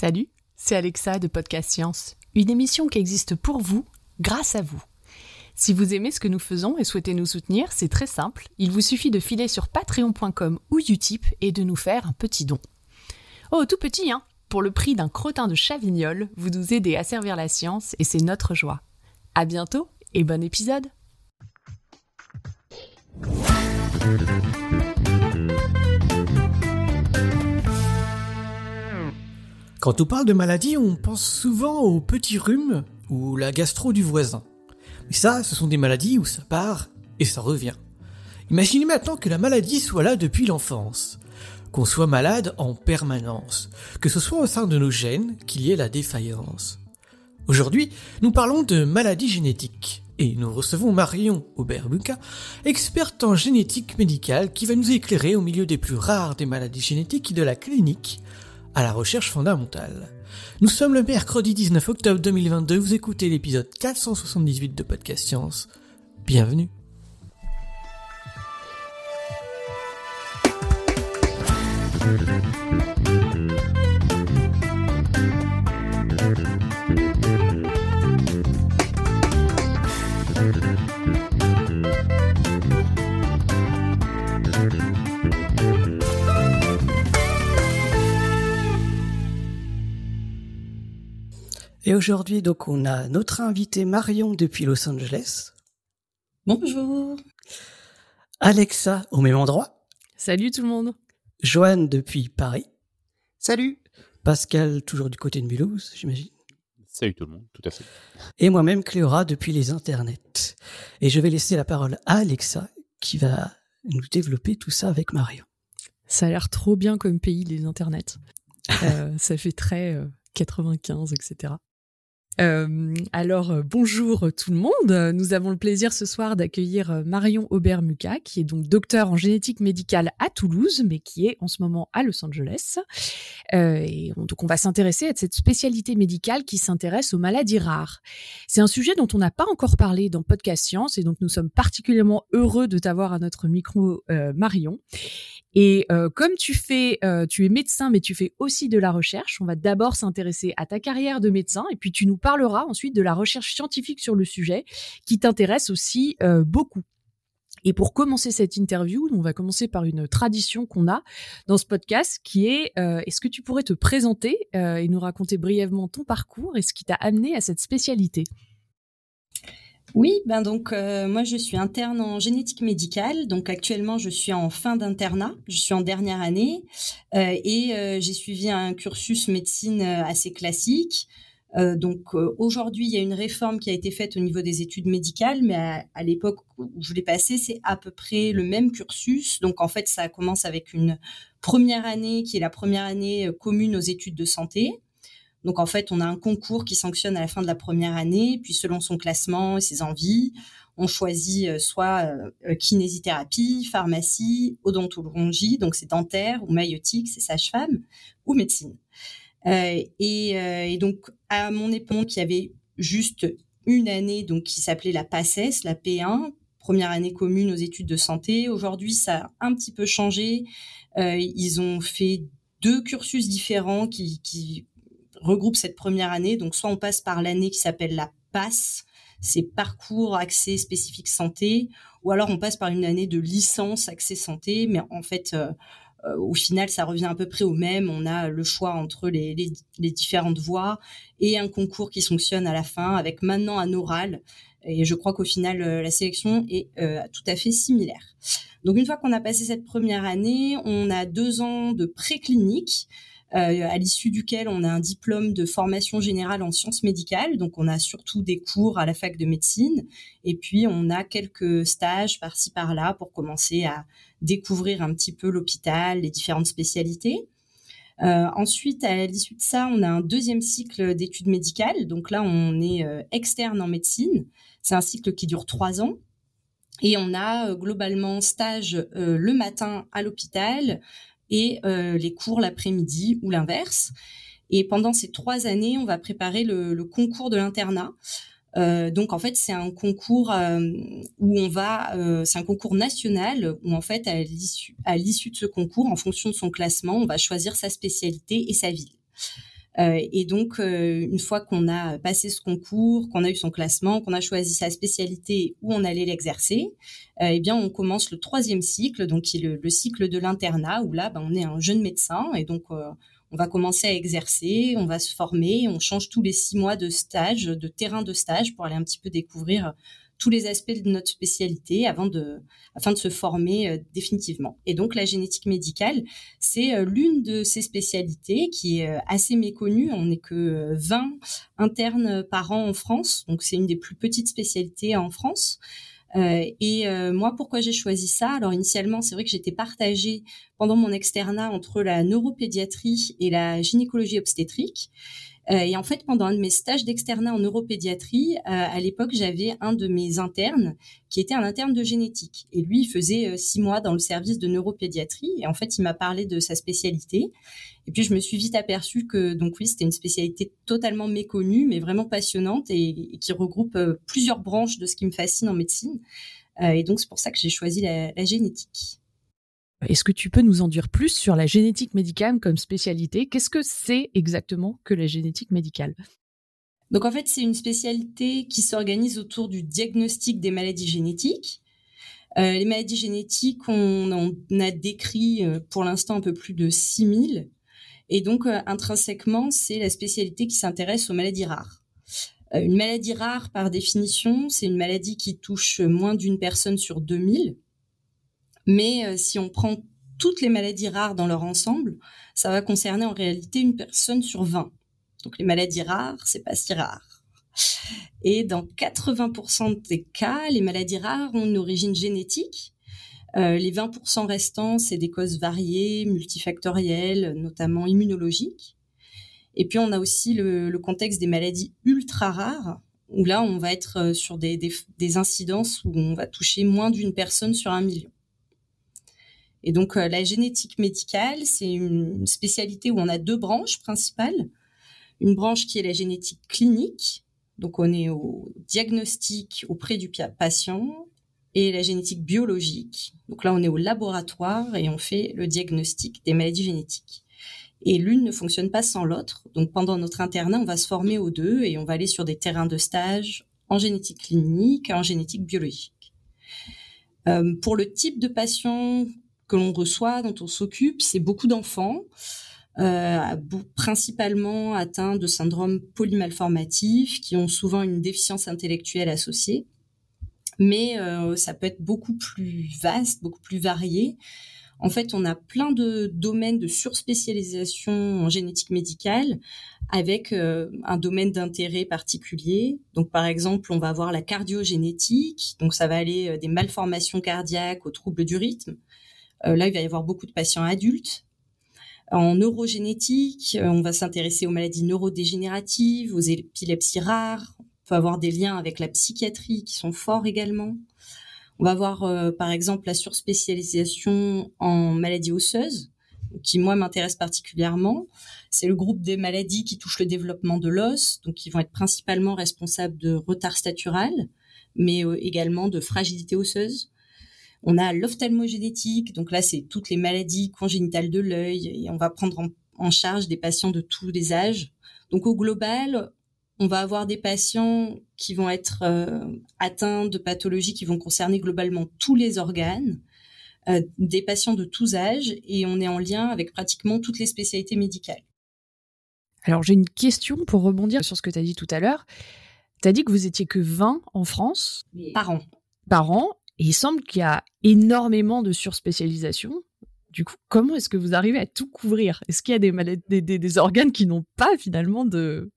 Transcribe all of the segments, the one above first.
Salut, c'est Alexa de Podcast Science, une émission qui existe pour vous, grâce à vous. Si vous aimez ce que nous faisons et souhaitez nous soutenir, c'est très simple, il vous suffit de filer sur patreon.com ou Utip et de nous faire un petit don. Oh, tout petit, hein Pour le prix d'un crottin de chavignol, vous nous aidez à servir la science et c'est notre joie. À bientôt et bon épisode Quand on parle de maladie, on pense souvent au petit rhume ou la gastro du voisin. Mais ça, ce sont des maladies où ça part et ça revient. Imaginez maintenant que la maladie soit là depuis l'enfance, qu'on soit malade en permanence, que ce soit au sein de nos gènes qu'il y ait la défaillance. Aujourd'hui, nous parlons de maladies génétiques et nous recevons Marion Aubert-Buca, experte en génétique médicale qui va nous éclairer au milieu des plus rares des maladies génétiques de la clinique à la recherche fondamentale. Nous sommes le mercredi 19 octobre 2022, vous écoutez l'épisode 478 de Podcast Science. Bienvenue. Et aujourd'hui, donc, on a notre invité Marion depuis Los Angeles. Bonjour. Alexa au même endroit. Salut tout le monde Joanne depuis Paris. Salut. Pascal toujours du côté de Mulhouse, j'imagine. Salut tout le monde, tout à fait. Et moi-même Cléora depuis les internets. Et je vais laisser la parole à Alexa qui va nous développer tout ça avec Marion. Ça a l'air trop bien comme pays, les internets. Euh, ça fait très euh, 95, etc. Euh, alors euh, bonjour tout le monde. Nous avons le plaisir ce soir d'accueillir euh, Marion Aubert-Muca, qui est donc docteur en génétique médicale à Toulouse, mais qui est en ce moment à Los Angeles. Et on, donc on va s'intéresser à cette spécialité médicale qui s'intéresse aux maladies rares. C'est un sujet dont on n'a pas encore parlé dans Podcast Science, et donc nous sommes particulièrement heureux de t'avoir à notre micro, Marion. Et comme tu fais, tu es médecin, mais tu fais aussi de la recherche, on va d'abord s'intéresser à ta carrière de médecin, et puis tu nous parleras ensuite de la recherche scientifique sur le sujet, qui t'intéresse aussi euh, beaucoup. Et pour commencer cette interview, on va commencer par une tradition qu'on a dans ce podcast, qui est euh, est-ce que tu pourrais te présenter euh, et nous raconter brièvement ton parcours et ce qui t'a amené à cette spécialité? Oui, ben donc moi je suis interne en génétique médicale, donc actuellement je suis en fin d'internat, je suis en dernière année et j'ai suivi un cursus médecine assez classique. Euh, donc euh, aujourd'hui il y a une réforme qui a été faite au niveau des études médicales, mais à, à l'époque où je l'ai passé c'est à peu près le même cursus. Donc en fait ça commence avec une première année qui est la première année euh, commune aux études de santé. Donc en fait, on a un concours qui sanctionne à la fin de la première année, puis selon son classement et ses envies, on choisit euh, soit euh, kinésithérapie, pharmacie, odontologie, donc c'est dentaire, ou maïotique, c'est sage-femme, ou médecine. Euh, et, euh, et, donc à mon époque, il y avait juste une année donc qui s'appelait la PACES, la P1, première année commune aux études de santé. Aujourd'hui, ça a un petit peu changé. Euh, ils ont fait deux cursus différents qui, qui regroupe cette première année. Donc, soit on passe par l'année qui s'appelle la PASS, c'est parcours accès spécifique santé, ou alors on passe par une année de licence accès santé, mais en fait, euh, au final, ça revient à peu près au même. On a le choix entre les, les, les, différentes voies et un concours qui fonctionne à la fin, avec maintenant un oral. Et je crois qu'au final, euh, la sélection est euh, tout à fait similaire. Donc, une fois qu'on a passé cette première année, on a deux ans de préclinique euh, à l'issue duquel on a un diplôme de formation générale en sciences médicales. Donc, on a surtout des cours à la fac de médecine. Et puis, on a quelques stages par-ci, par-là pour commencer à découvrir un petit peu l'hôpital, les différentes spécialités. Euh, ensuite, à l'issue de ça, on a un deuxième cycle d'études médicales. Donc là, on est euh, externe en médecine. C'est un cycle qui dure trois ans. Et on a euh, globalement stage le matin à l'hôpital, et euh, les cours l'après-midi ou l'inverse. Et pendant ces trois années, on va préparer le, le concours de l'internat. Euh, donc en fait, c'est un concours euh, où on va, euh, c'est un concours national où en fait, à l'issue, à l'issue de ce concours, en fonction de son classement, on va choisir sa spécialité et sa ville. et donc, une fois qu'on a passé ce concours, qu'on a eu son classement, qu'on a choisi sa spécialité où on allait l'exercer, eh bien, on commence le troisième cycle, donc qui est le, cycle de l'internat, où là, ben, on est un jeune médecin et donc on va commencer à exercer, on va se former, on change tous les six mois de stage, de terrain de stage pour aller un petit peu découvrir tous les aspects de notre spécialité avant de, afin de se former euh, définitivement. Et donc la génétique médicale, c'est euh, l'une de ces spécialités qui est euh, assez méconnue. On n'est que 20 internes par an en France, donc c'est une des plus petites spécialités en France. Euh, et euh, moi, pourquoi j'ai choisi ça? Alors initialement, c'est vrai que j'étais partagée pendant mon externat entre la neuropédiatrie et la gynécologie obstétrique. Euh, et en fait, pendant un de mes stages d'externat en neuropédiatrie, euh, à l'époque, j'avais un de mes internes qui était un interne de génétique. Et lui, il faisait euh, six mois dans le service de neuropédiatrie. Et en fait, il m'a parlé de sa spécialité. Et puis, je me suis vite aperçue que, donc oui, c'était une spécialité totalement méconnue, mais vraiment passionnante et, qui regroupe plusieurs branches de ce qui me fascine en médecine. et donc, c'est pour ça que j'ai choisi la, la génétique. Est-ce que tu peux nous en dire plus sur la génétique médicale comme spécialité? Qu'est-ce que c'est exactement que la génétique médicale? Donc en fait, c'est une spécialité qui s'organise autour du diagnostic des maladies génétiques. Euh, les maladies génétiques, on, on a décrit euh, pour l'instant un peu plus de 6000. Et donc, euh, intrinsèquement, c'est la spécialité qui s'intéresse aux maladies rares. Une maladie rare, par définition, c'est une maladie qui touche moins d'une personne sur 2000. Mais euh, si on prend toutes les maladies rares dans leur ensemble, ça va concerner en réalité une personne sur 20. Donc les maladies rares, c'est pas si rare. Et dans 80% des cas, les maladies rares ont une origine génétique. Euh, les 20% restants, c'est des causes variées, multifactorielles, notamment immunologiques. Et puis on a aussi le, contexte des maladies ultra rares, où là on va être euh, sur des, des incidences où on va toucher moins d'une personne sur un million. Et donc, euh, la génétique médicale, c'est une spécialité où on a deux branches principales. Une branche qui est la génétique clinique, donc on est au diagnostic auprès du patient, et la génétique biologique. Donc là, on est au laboratoire et on fait le diagnostic des maladies génétiques. Et l'une ne fonctionne pas sans l'autre. Donc pendant notre internat, on va se former aux deux et on va aller sur des terrains de stage en génétique clinique et en génétique biologique. Euh, pour le type de patient que l'on reçoit, dont on s'occupe, c'est beaucoup d'enfants, euh, principalement atteints de syndrome polymalformatif, qui ont souvent une déficience intellectuelle associée. Mais euh, ça peut être beaucoup plus vaste, beaucoup plus varié. En fait, on a plein de domaines de surspécialisation en génétique médicale avec euh, un domaine d'intérêt particulier. Donc, par exemple, on va avoir la cardiogénétique. Donc, ça va aller des malformations cardiaques aux troubles du rythme. Euh, là, il va y avoir beaucoup de patients adultes. En neurogénétique, euh, on va s'intéresser aux maladies neurodégénératives, aux épilepsies rares. On peut avoir des liens avec la psychiatrie qui sont forts également. On va avoir euh, par exemple la surspécialisation en maladies osseuses, qui moi m'intéresse particulièrement. C'est le groupe des maladies qui touchent le développement de l'os, donc qui vont être principalement responsables de retard statural, mais également de fragilité osseuse. On a l'ophtalmogénétique, donc là c'est toutes les maladies congénitales de l'œil et on va prendre en, charge des patients de tous les âges. Donc au global, on va avoir des patients qui vont être euh, atteints de pathologies qui vont concerner globalement tous les organes, euh, des patients de tous âges, et on est en lien avec pratiquement toutes les spécialités médicales. Alors j'ai une question pour rebondir sur ce que tu as dit tout à l'heure. Tu as dit que vous étiez que 20 en France? Par an. Par an. Il semble qu'il y a énormément de surspécialisation. Du coup, comment est-ce que vous arrivez à tout couvrir? Est-ce qu'il y a des, des, organes qui n'ont pas finalement de,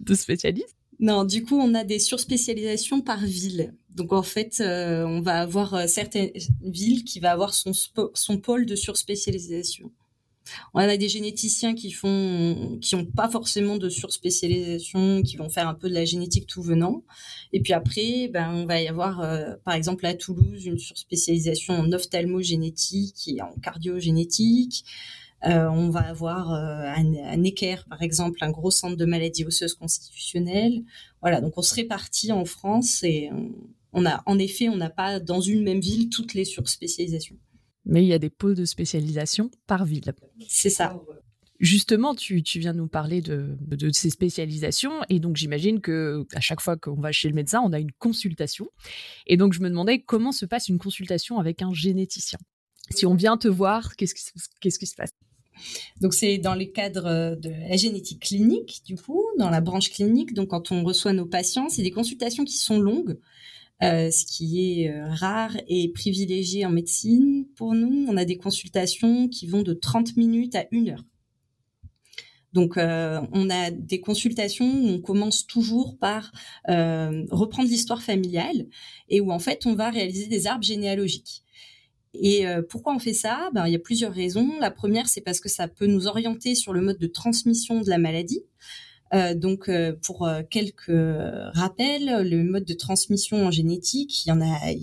de spécialistes? Non, du coup, on a des surspécialisations par ville. Donc en fait, euh, on va avoir euh, certaines villes qui va avoir son, son pôle de surspécialisation. On a des généticiens qui font, qui ont pas forcément de surspécialisation, qui vont faire un peu de la génétique tout venant. Et puis après, ben, on va y avoir, euh, par exemple, à Toulouse, une surspécialisation en ophtalmogénétique et en cardiogénétique. Euh, on va avoir euh, un, Necker, par exemple, un gros centre de maladies osseuses constitutionnelles. Voilà, donc on se répartit en France et on a, en effet, on n'a pas dans une même ville toutes les surspécialisations mais il y a des pôles de spécialisation par ville. C'est ça. Justement, tu, viens de nous parler de, de ces spécialisations et donc j'imagine que à chaque fois qu'on va chez le médecin, on a une consultation. Et donc je me demandais comment se passe une consultation avec un généticien. Si on vient te voir, qu'est-ce qui, qu'est-ce qui se passe? Donc c'est dans les cadres de la génétique clinique, du coup, dans la branche clinique. Donc quand on reçoit nos patients, c'est des consultations qui sont longues. Euh, ce qui est euh, rare et privilégié en médecine. Pour nous, on a des consultations qui vont de 30 minutes à 1 heure. Donc, euh, on a des consultations où on commence toujours par reprendre l'histoire familiale et où en fait on va réaliser des arbres généalogiques. Et pourquoi on fait ça? Ben, Il y a plusieurs raisons. La première, c'est parce que ça peut nous orienter sur le mode de transmission de la maladie. Euh, donc, euh, pour euh, quelques rappels, le mode de transmission en génétique, il y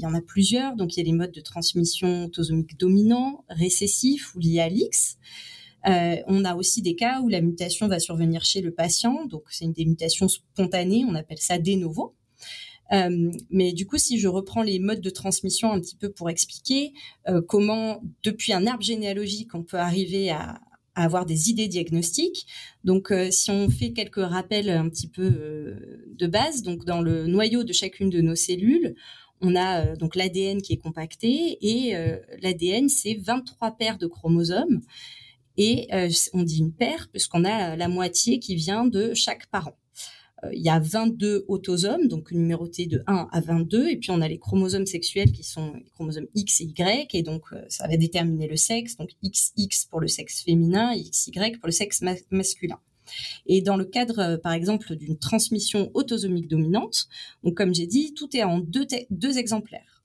en a, plusieurs. Donc, il y a les modes de transmission autosomique dominant, récessif ou lié à l'X. on a aussi des cas où la mutation va survenir chez le patient, donc c'est une des mutations spontanées, on appelle ça de novo. mais du coup, si je reprends les modes de transmission un petit peu pour expliquer comment, depuis un arbre généalogique, on peut arriver à, avoir des idées diagnostiques. Donc, euh, si on fait quelques rappels un petit peu euh, de base, donc dans le noyau de chacune de nos cellules, on a euh, donc l'ADN qui est compacté et l'ADN c'est 23 paires de chromosomes et on dit une paire puisqu'on a la moitié qui vient de chaque parent. Euh, il y a 22 autosomes, donc numérotés de 1 à 22, et puis on a les chromosomes sexuels qui sont les chromosomes X et Y, et donc euh, ça va déterminer le sexe, donc XX pour le sexe féminin et XY pour le sexe masculin. Et dans le cadre, euh, par exemple, d'une transmission autosomique dominante, donc comme j'ai dit, tout est en deux, deux exemplaires.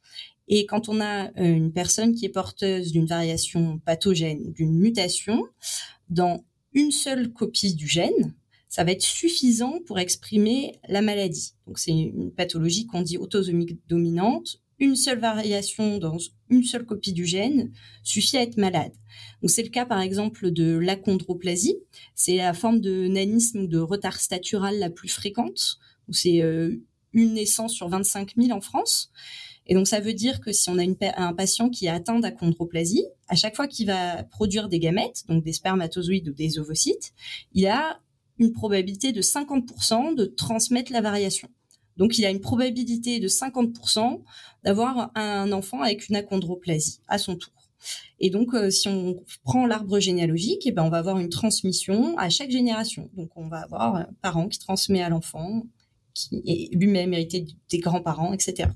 Et quand on a une personne qui est porteuse d'une variation pathogène, d'une mutation, dans une seule copie du gène, ça va être suffisant pour exprimer la maladie. Donc c'est une pathologie qu'on dit autosomique dominante. Une seule variation dans une seule copie du gène suffit à être malade. Donc c'est le cas par exemple de l'achondroplasie. C'est la forme de nanisme ou de retard statural la plus fréquente. C'est euh, une naissance sur 25 000 en France. Et donc ça veut dire que si on a un patient qui est atteint d'achondroplasie, à chaque fois qu'il va produire des gamètes, donc des spermatozoïdes ou des ovocytes, il a une probabilité de 50% de transmettre la variation. Donc, il a une probabilité de 50% d'avoir un enfant avec une achondroplasie à son tour. Et donc, euh, si on prend l'arbre généalogique, eh ben, on va avoir une transmission à chaque génération. Donc, on va avoir un parent qui transmet à l'enfant, qui est lui-même hérité des grands-parents, etc.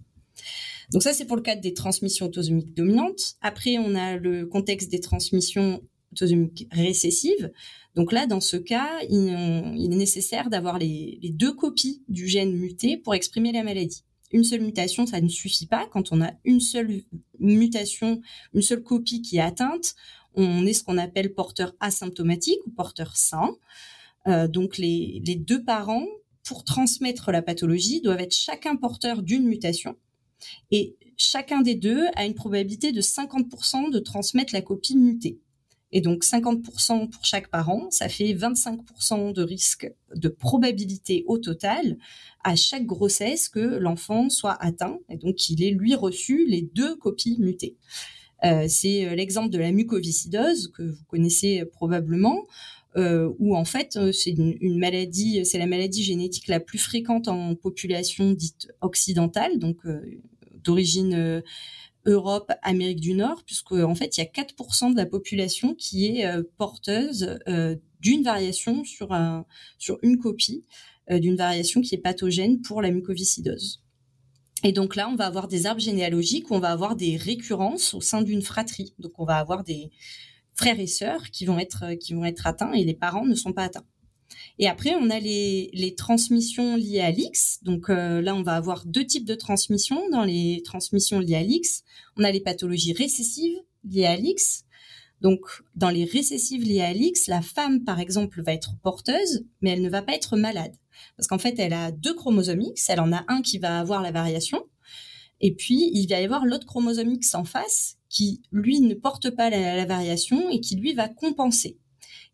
Donc ça, c'est pour le cadre des transmissions autosomiques dominantes. Après, on a le contexte des transmissions autosomiques récessives. Donc là, dans ce cas, il, est nécessaire d'avoir les, deux copies du gène muté pour exprimer la maladie. Une seule mutation, ça ne suffit pas. Quand on a une seule mutation, une seule copie qui est atteinte, on est ce qu'on appelle porteur asymptomatique ou porteur sain. Euh, donc les deux parents, pour transmettre la pathologie, doivent être chacun porteur d'une mutation. Et chacun des deux a une probabilité de 50% de transmettre la copie mutée. Et donc 50% pour chaque parent, ça fait 25% de risque de probabilité au total à chaque grossesse que l'enfant soit atteint et donc qu'il ait lui reçu les deux copies mutées. Euh, c'est euh, l'exemple de la mucoviscidose que vous connaissez probablement. Euh, où en fait c'est une, maladie, c'est la maladie génétique la plus fréquente en population dite occidentale, donc d'origine Europe, Amérique du Nord, puisque en fait, il y a 4% de la population qui est euh, porteuse euh, d'une variation sur, un, sur une copie euh, d'une variation qui est pathogène pour la mucoviscidose. Et donc là, on va avoir des arbres généalogiques où on va avoir des récurrences au sein d'une fratrie. Donc on va avoir des frères et sœurs qui vont être qui vont être atteints et les parents ne sont pas atteints. Et après, on a les, les transmissions liées à l'X. Donc euh, là, on va avoir deux types de transmissions. Dans les transmissions liées à l'X, on a les pathologies récessives liées à l'X. Donc dans les récessives liées à l'X, la femme, par exemple, va être porteuse, mais elle ne va pas être malade. Parce qu'en fait, elle a deux chromosomes X. Elle en a un qui va avoir la variation. Et puis, il va y avoir l'autre chromosome X en face qui, lui, ne porte pas la variation et qui, lui, va compenser.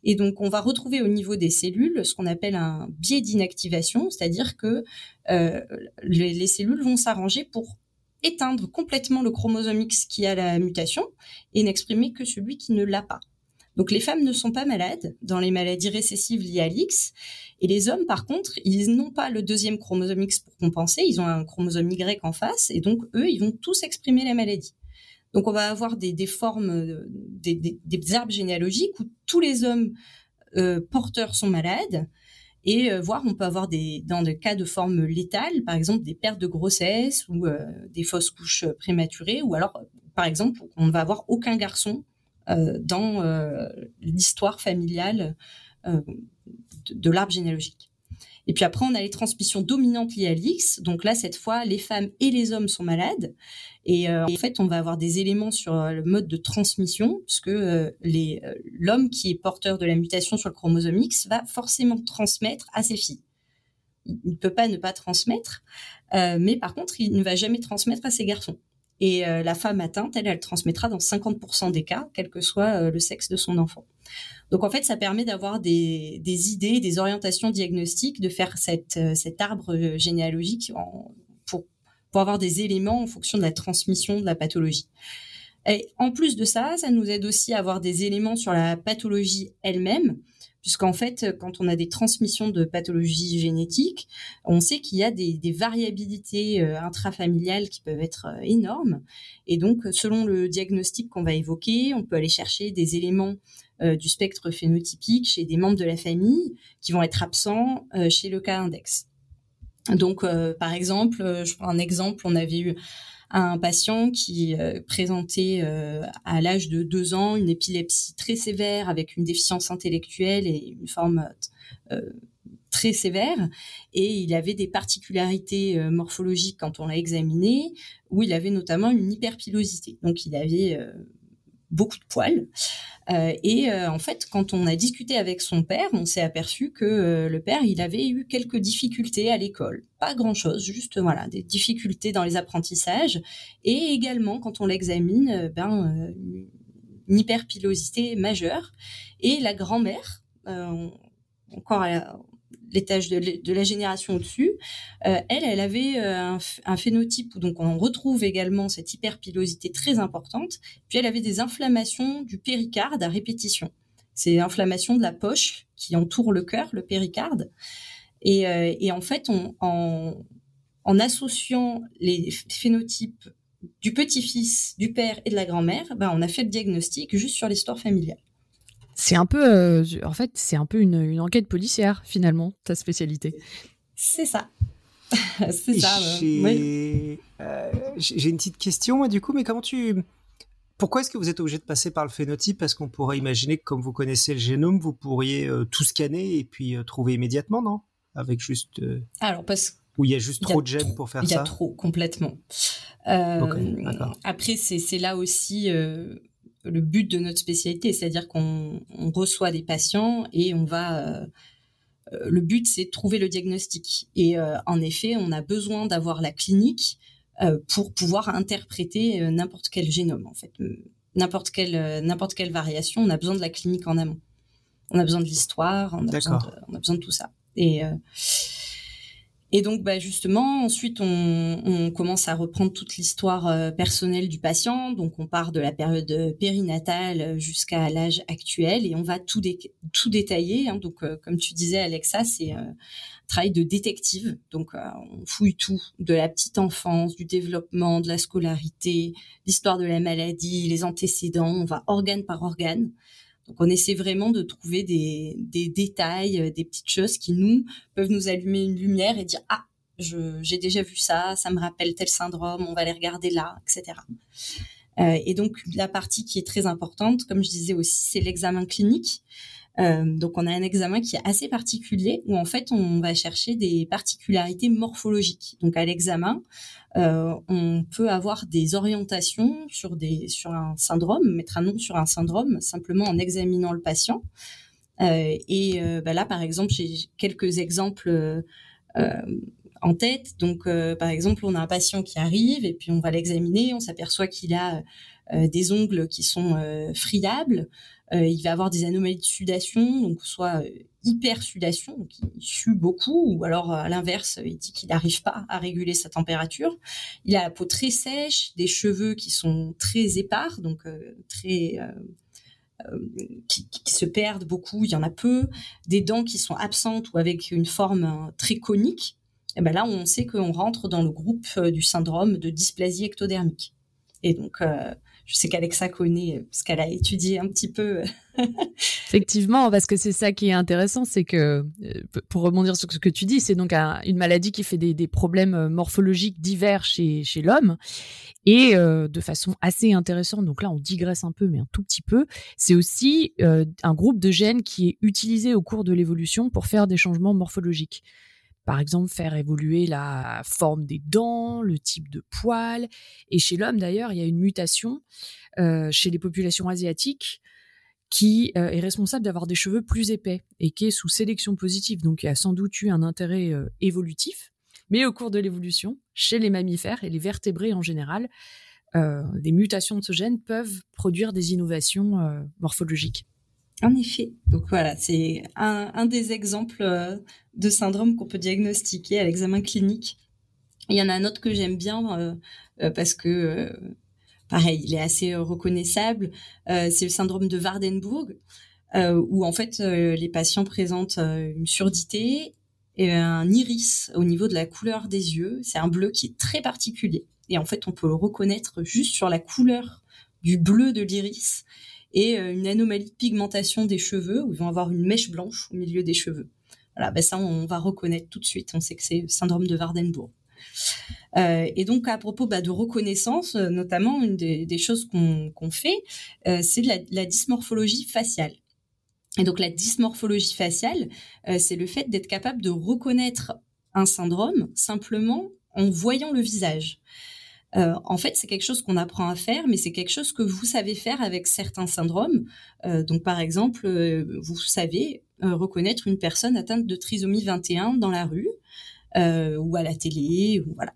Et donc, on va retrouver au niveau des cellules ce qu'on appelle un biais d'inactivation, c'est-à-dire que euh, les, cellules vont s'arranger pour éteindre complètement le chromosome X qui a la mutation et n'exprimer que celui qui ne l'a pas. Donc les femmes ne sont pas malades dans les maladies récessives liées à l'X. Et les hommes, par contre, ils n'ont pas le deuxième chromosome X pour compenser, ils ont un chromosome Y en face, et donc eux, ils vont tous exprimer la maladie. Donc on va avoir des, formes, euh, des, arbres généalogiques où tous les hommes euh, porteurs sont malades, et euh, voire on peut avoir des, dans des cas de forme létale, par exemple des pertes de grossesse ou des fausses couches prématurées, ou alors, par exemple, on ne va avoir aucun garçon euh, dans euh, l'histoire familiale euh, de, l'arbre généalogique. Et puis après, on a les transmissions dominantes liées à l'X. Donc là, cette fois, les femmes et les hommes sont malades. Et en fait, on va avoir des éléments sur le mode de transmission, puisque l'homme qui est porteur de la mutation sur le chromosome X va forcément transmettre à ses filles. Il ne peut pas ne pas transmettre, mais par contre, il ne va jamais transmettre à ses garçons. Et euh, la femme atteinte, elle, elle transmettra dans 50% des cas, quel que soit euh, le sexe de son enfant. Donc en fait, ça permet d'avoir des, idées, des orientations diagnostiques, de faire euh, cet arbre généalogique pour, pour avoir des éléments en fonction de la transmission de la pathologie. Et en plus de ça, ça nous aide aussi à avoir des éléments sur la pathologie elle-même puisqu'en fait, quand on a des transmissions de pathologies génétiques, on sait qu'il y a des, variabilités euh, intrafamiliales qui peuvent être euh, énormes. Et donc, selon le diagnostic qu'on va évoquer, on peut aller chercher des éléments euh, du spectre phénotypique chez des membres de la famille qui vont être absents chez le cas index. Donc, par exemple, je prends un exemple, on avait eu un patient qui euh, présentait euh, à l'âge de deux ans une épilepsie très sévère avec une déficience intellectuelle et une forme euh, très sévère et il avait des particularités morphologiques quand on l'a examiné où il avait notamment une hyperpilosité. Donc il avait beaucoup de poils. Euh, et euh, en fait, quand on a discuté avec son père, on s'est aperçu que euh, le père, il avait eu quelques difficultés à l'école. Pas grand-chose, juste voilà, des difficultés dans les apprentissages. Et également, quand on l'examine, ben, une hyperpilosité majeure. Et la grand-mère, encore l'étage de, la génération au-dessus, euh, elle, elle avait euh, un, phénotype où donc on retrouve également cette hyperpilosité très importante. Puis elle avait des inflammations du péricarde à répétition. C'est l'inflammation de la poche qui entoure le cœur, le péricarde. Et, euh, en fait, en, associant les phénotypes du petit-fils, du père et de la grand-mère, ben, on a fait le diagnostic juste sur l'histoire familiale. C'est un peu, euh, en fait, c'est un peu une, enquête policière finalement, ta spécialité. C'est ça. c'est ça. Euh, j'ai une petite question, du coup, mais comment tu, pourquoi est-ce que vous êtes obligé de passer par le phénotype? Parce qu'on pourrait imaginer que comme vous connaissez le génome, vous pourriez euh, tout scanner et puis trouver immédiatement, non? Avec juste. Alors parce où il y a juste trop de gènes pour faire ça. Il y a trop complètement. après, c'est là aussi le but de notre spécialité, c'est-à-dire qu'on reçoit des patients et on va euh, euh, le but, c'est de trouver le diagnostic. Et euh, en effet, on a besoin d'avoir la clinique pour pouvoir interpréter n'importe quel génome, en fait, n'importe quelle n'importe quelle variation. On a besoin de la clinique en amont. On a besoin de l'histoire, on, a besoin de, on a besoin de tout ça. Et et donc, bah, justement, ensuite, on, commence à reprendre toute l'histoire euh, personnelle du patient. Donc, on part de la période périnatale jusqu'à l'âge actuel et on va tout, tout détailler. Hein. Donc, euh, comme tu disais, Alexa, c'est euh, un travail de détective. Donc, on fouille tout, de la petite enfance, du développement, de la scolarité, l'histoire de la maladie, les antécédents. On va organe par organe. Donc on essaie vraiment de trouver des, détails, euh, des petites choses qui nous peuvent nous allumer une lumière et dire ah j'ai déjà vu ça, ça me rappelle tel syndrome, on va les regarder là, etc. Euh, et donc la partie qui est très importante, comme je disais aussi, c'est l'examen clinique. Euh, donc on a un examen qui est assez particulier où en fait on va chercher des particularités morphologiques. Donc à l'examen, euh, on peut avoir des orientations sur des un syndrome, mettre un nom sur un syndrome simplement en examinant le patient. Euh, et bah là par exemple j'ai quelques exemples en tête. Donc par exemple on a un patient qui arrive et puis on va l'examiner, on s'aperçoit qu'il a des ongles qui sont friables. Euh, il va avoir des anomalies de sudation, donc soit euh, hyper sudation, donc il sue beaucoup, ou alors à l'inverse, il dit qu'il n'arrive pas à réguler sa température. Il a la peau très sèche, des cheveux qui sont très épars, donc euh, très qui, se perdent beaucoup, il y en a peu, des dents qui sont absentes ou avec une forme très conique, et ben là on sait qu'on rentre dans le groupe du syndrome de dysplasie ectodermique. Et donc je sais qu'Alexa connaît parce qu'elle a étudié un petit peu. Effectivement, parce que c'est ça qui est intéressant, c'est que euh, pour rebondir sur ce que tu dis, c'est donc une maladie qui fait des, problèmes euh, morphologiques divers chez, l'homme et euh, de façon assez intéressante. Donc là, on digresse un peu, mais un tout petit peu. C'est aussi un groupe de gènes qui est utilisé au cours de l'évolution pour faire des changements morphologiques par exemple faire évoluer la forme des dents, le type de poils. Et chez l'homme, d'ailleurs, il y a une mutation euh, chez les populations asiatiques qui euh, est responsable d'avoir des cheveux plus épais et qui est sous sélection positive. Donc, il y a sans doute eu un intérêt euh, évolutif. Mais au cours de l'évolution, chez les mammifères et les vertébrés en général, les mutations de ce gène peuvent produire des innovations morphologiques. En effet. Donc voilà, c'est un, des exemples euh, de syndrome qu'on peut diagnostiquer à l'examen clinique. Il y en a un autre que j'aime bien euh, euh, parce que, pareil, il est assez reconnaissable. c'est le syndrome de Wardenburg, où en fait les patients présentent une surdité et un iris au niveau de la couleur des yeux. C'est un bleu qui est très particulier. Et en fait, on peut le reconnaître juste sur la couleur du bleu de l'iris et euh, une anomalie de pigmentation des cheveux où ils vont avoir une mèche blanche au milieu des cheveux. Voilà, ben ça on va reconnaître tout de suite. On sait que c'est le syndrome de Wardenburg. Euh, et donc à propos bah, de reconnaissance, euh, notamment une des, choses qu'on fait, c'est la, dysmorphologie faciale. Et donc la dysmorphologie faciale, c'est le fait d'être capable de reconnaître un syndrome simplement en voyant le visage. Euh, en fait, c'est quelque chose qu'on apprend à faire, mais c'est quelque chose que vous savez faire avec certains syndromes. Euh, donc, par exemple, euh, vous savez reconnaître une personne atteinte de trisomie 21 dans la rue ou à la télé, ou voilà.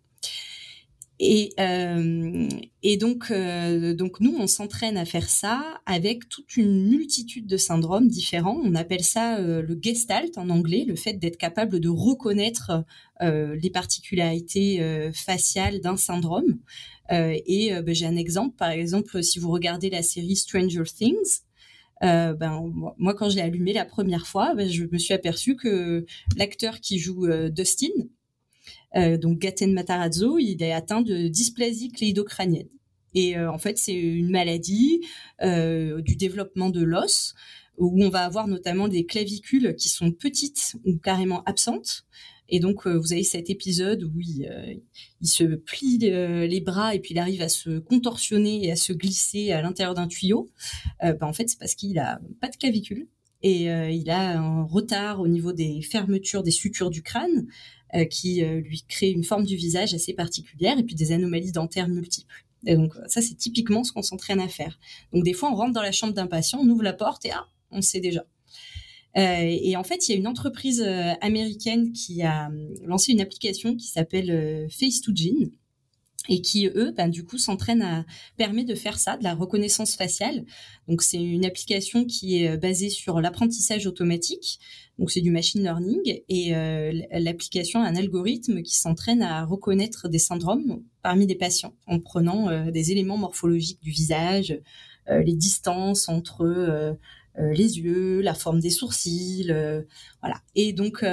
Et, euh, et donc, euh, donc nous, on s'entraîne à faire ça avec toute une multitude de syndromes différents. On appelle ça euh, le gestalt en anglais, le fait d'être capable de reconnaître euh, les particularités euh, faciales d'un syndrome. et ben, j'ai un exemple, par exemple, si vous regardez la série Stranger Things, ben moi quand je l'ai allumé la première fois, ben, je me suis aperçu que l'acteur qui joue Dustin, euh, donc Gaten Matarazzo, il est atteint de dysplasie cléidocrânienne. Et euh, en fait, c'est une maladie euh, du développement de l'os où on va avoir notamment des clavicules qui sont petites ou carrément absentes. Et donc, vous avez cet épisode où il, se plie les bras et puis il arrive à se contorsionner et à se glisser à l'intérieur d'un tuyau. Ben, en fait, c'est parce qu'il a pas de clavicule et il a un retard au niveau des fermetures des sutures du crâne euh, qui euh, lui crée une forme du visage assez particulière et puis des anomalies dentaires multiples. Et donc ça, c'est typiquement ce qu'on s'entraîne à faire. Donc des fois, on rentre dans la chambre d'un patient, on ouvre la porte et ah, on sait déjà. Euh, et en fait, il y a une entreprise américaine qui a lancé une application qui s'appelle Face2Gene et qui eux ben, du coup s'entraînent à permet de faire ça de la reconnaissance faciale donc c'est une application qui est basée sur l'apprentissage automatique donc c'est du machine learning et euh, l'application a un algorithme qui s'entraîne à reconnaître des syndromes parmi des patients en prenant euh, des éléments morphologiques du visage, euh, les distances entre les yeux, la forme des sourcils, voilà. Et donc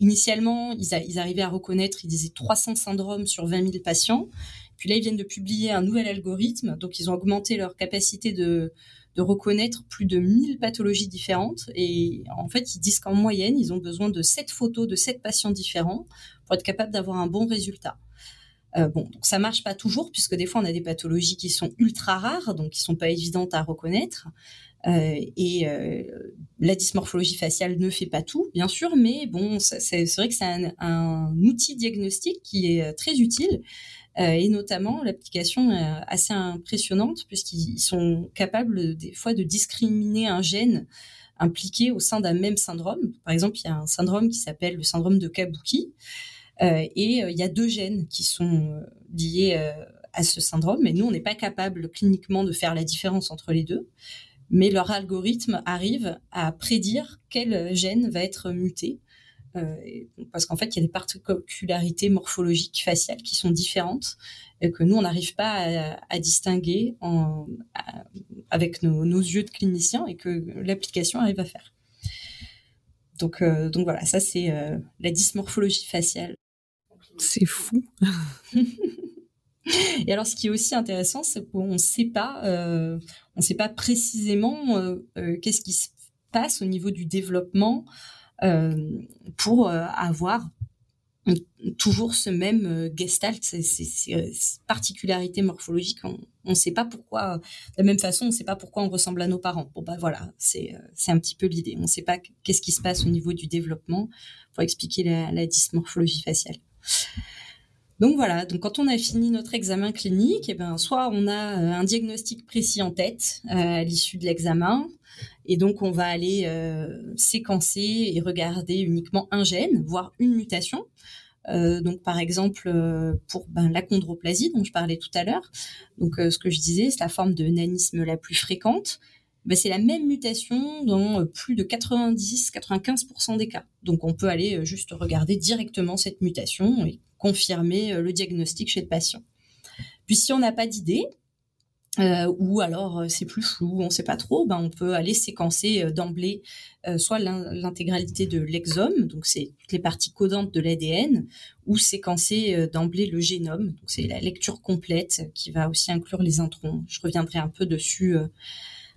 initialement ils, arrivaient à reconnaître, ils disaient 300 syndromes sur 20 000 patients. Puis là ils viennent de publier un nouvel algorithme, donc ils ont augmenté leur capacité de de reconnaître plus de 1000 pathologies différentes. Et en fait, ils disent qu'en moyenne, ils ont besoin de 7 photos de 7 patients différents pour être capable d'avoir un bon résultat. Euh, bon, donc ça marche pas toujours puisque des fois on a des pathologies qui sont ultra rares, donc qui sont pas évidentes à reconnaître. Euh, et euh, la dysmorphologie faciale ne fait pas tout, bien sûr, mais bon, c'est vrai que c'est un, outil diagnostique qui est très utile euh, et notamment l'application est assez impressionnante puisqu'ils sont capables des fois de discriminer un gène impliqué au sein d'un même syndrome. Par exemple, il y a un syndrome qui s'appelle le syndrome de Kabuki euh, et euh, il y a deux gènes qui sont liés à ce syndrome, mais nous, on n'est pas capable cliniquement de faire la différence entre les deux. Mais leur algorithme arrive à prédire quel gène va être muté parce qu'en fait, il y a des particularités morphologiques faciales qui sont différentes et que nous, on n'arrive pas à, distinguer en, avec nos, yeux de cliniciens et que l'application arrive à faire. Donc, donc voilà, ça c'est la dysmorphologie faciale. C'est fou. Et alors, ce qui est aussi intéressant, c'est qu'on ne sait pas, euh, on sait pas précisément euh, euh, qu'est-ce qui se passe au niveau du développement pour avoir toujours ce même gestalt, ces, particularités morphologiques. On ne sait pas pourquoi, de la même façon, on ne sait pas pourquoi on ressemble à nos parents. Bon, bah voilà, c'est un petit peu l'idée. On ne sait pas qu'est-ce qui se passe au niveau du développement pour expliquer la dysmorphologie faciale. Donc voilà, donc quand on a fini notre examen clinique, eh ben soit on a euh, un diagnostic précis en tête euh, à l'issue de l'examen, et donc on va aller euh, séquencer et regarder uniquement un gène, voire une mutation. donc par exemple pour ben, l'achondroplasie dont je parlais tout à l'heure, donc ce que je disais, c'est la forme de nanisme la plus fréquente. Ben, c'est la même mutation dans plus de 90-95% des cas. Donc on peut aller juste regarder directement cette mutation et confirmer euh, le diagnostic chez le patient. Puis si on n'a pas d'idée, euh, ou alors euh, c'est plus flou, on ne sait pas trop, ben on peut aller séquencer d'emblée soit l'intégralité de l'exome, donc c'est toutes les parties codantes de l'ADN, ou séquencer d'emblée le génome, donc c'est la lecture complète qui va aussi inclure les introns. Je reviendrai un peu dessus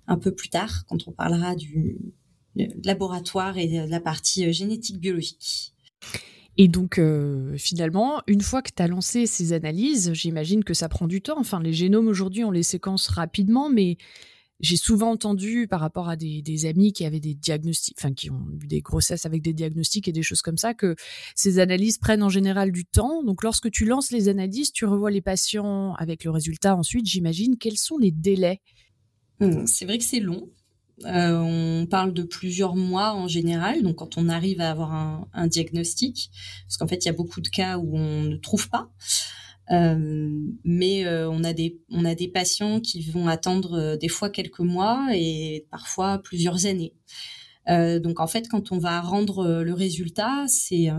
un peu plus tard quand on parlera du laboratoire et de la partie génétique biologique. Et donc, euh, finalement, une fois que tu as lancé ces analyses, j'imagine que ça prend du temps. Enfin, les génomes aujourd'hui, on les séquence rapidement, mais j'ai souvent entendu par rapport à des, amis qui avaient des diagnostics, enfin, qui ont eu des grossesses avec des diagnostics et des choses comme ça, que ces analyses prennent en général du temps. Donc, lorsque tu lances les analyses, tu revois les patients avec le résultat ensuite, j'imagine. Quels sont les délais C'est vrai que c'est long. Euh, on parle de plusieurs mois en général, donc quand on arrive à avoir un, diagnostic, parce qu'en fait il y a beaucoup de cas où on ne trouve pas. Euh, mais euh, on a des on a des patients qui vont attendre des fois quelques mois et parfois plusieurs années. donc en fait, quand on va rendre le résultat, c'est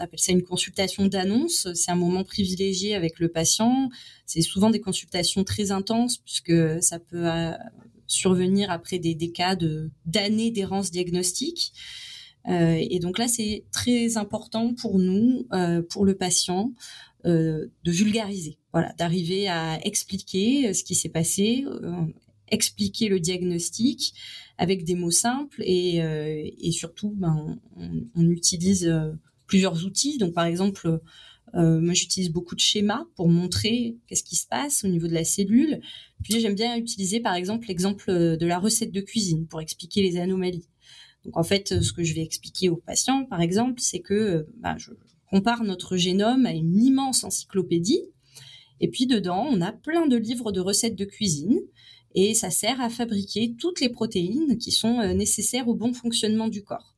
on appelle ça une consultation d'annonce. C'est un moment privilégié avec le patient. C'est souvent des consultations très intenses puisque ça peut survenir après des, des cas de d'années d'errance diagnostique. Euh, et donc là, c'est très important pour nous, euh, pour le patient, euh, de vulgariser, voilà, d'arriver à expliquer ce qui s'est passé, expliquer le diagnostic avec des mots simples et, surtout, ben, on utilise plusieurs outils. Donc, par exemple, euh, moi, j'utilise beaucoup de schémas pour montrer qu'est-ce qui se passe au niveau de la cellule. Puis, j'aime bien utiliser, par exemple, l'exemple de la recette de cuisine pour expliquer les anomalies. Donc, en fait, ce que je vais expliquer aux patients, par exemple, c'est que bah, je compare notre génome à une immense encyclopédie. Et puis, dedans, on a plein de livres de recettes de cuisine. Et ça sert à fabriquer toutes les protéines qui sont euh, nécessaires au bon fonctionnement du corps.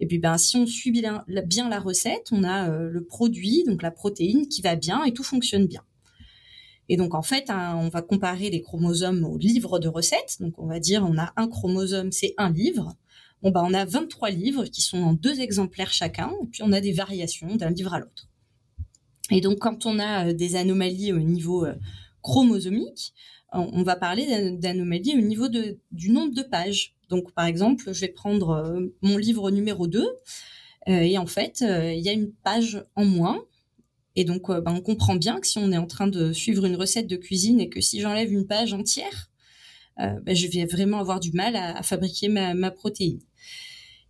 Et puis, ben, si on suit bien, la recette, on a euh, le produit, donc la protéine, qui va bien et tout fonctionne bien. Et donc, en fait, hein, on va comparer les chromosomes au livre de recettes. Donc, on va dire, on a un chromosome, c'est un livre. Bon, ben, on a 23 livres qui sont en deux exemplaires chacun. Et puis, on a des variations d'un livre à l'autre. Et donc, quand on a euh, des anomalies au niveau euh, chromosomique, on va parler d'anomalies au niveau du nombre de pages. Donc, par exemple, je vais prendre euh, mon livre numéro 2 euh, et en fait, euh, il y a une page en moins. Et donc, ben, on comprend bien que si on est en train de suivre une recette de cuisine et que si j'enlève une page entière, ben, je vais vraiment avoir du mal à, fabriquer ma, protéine.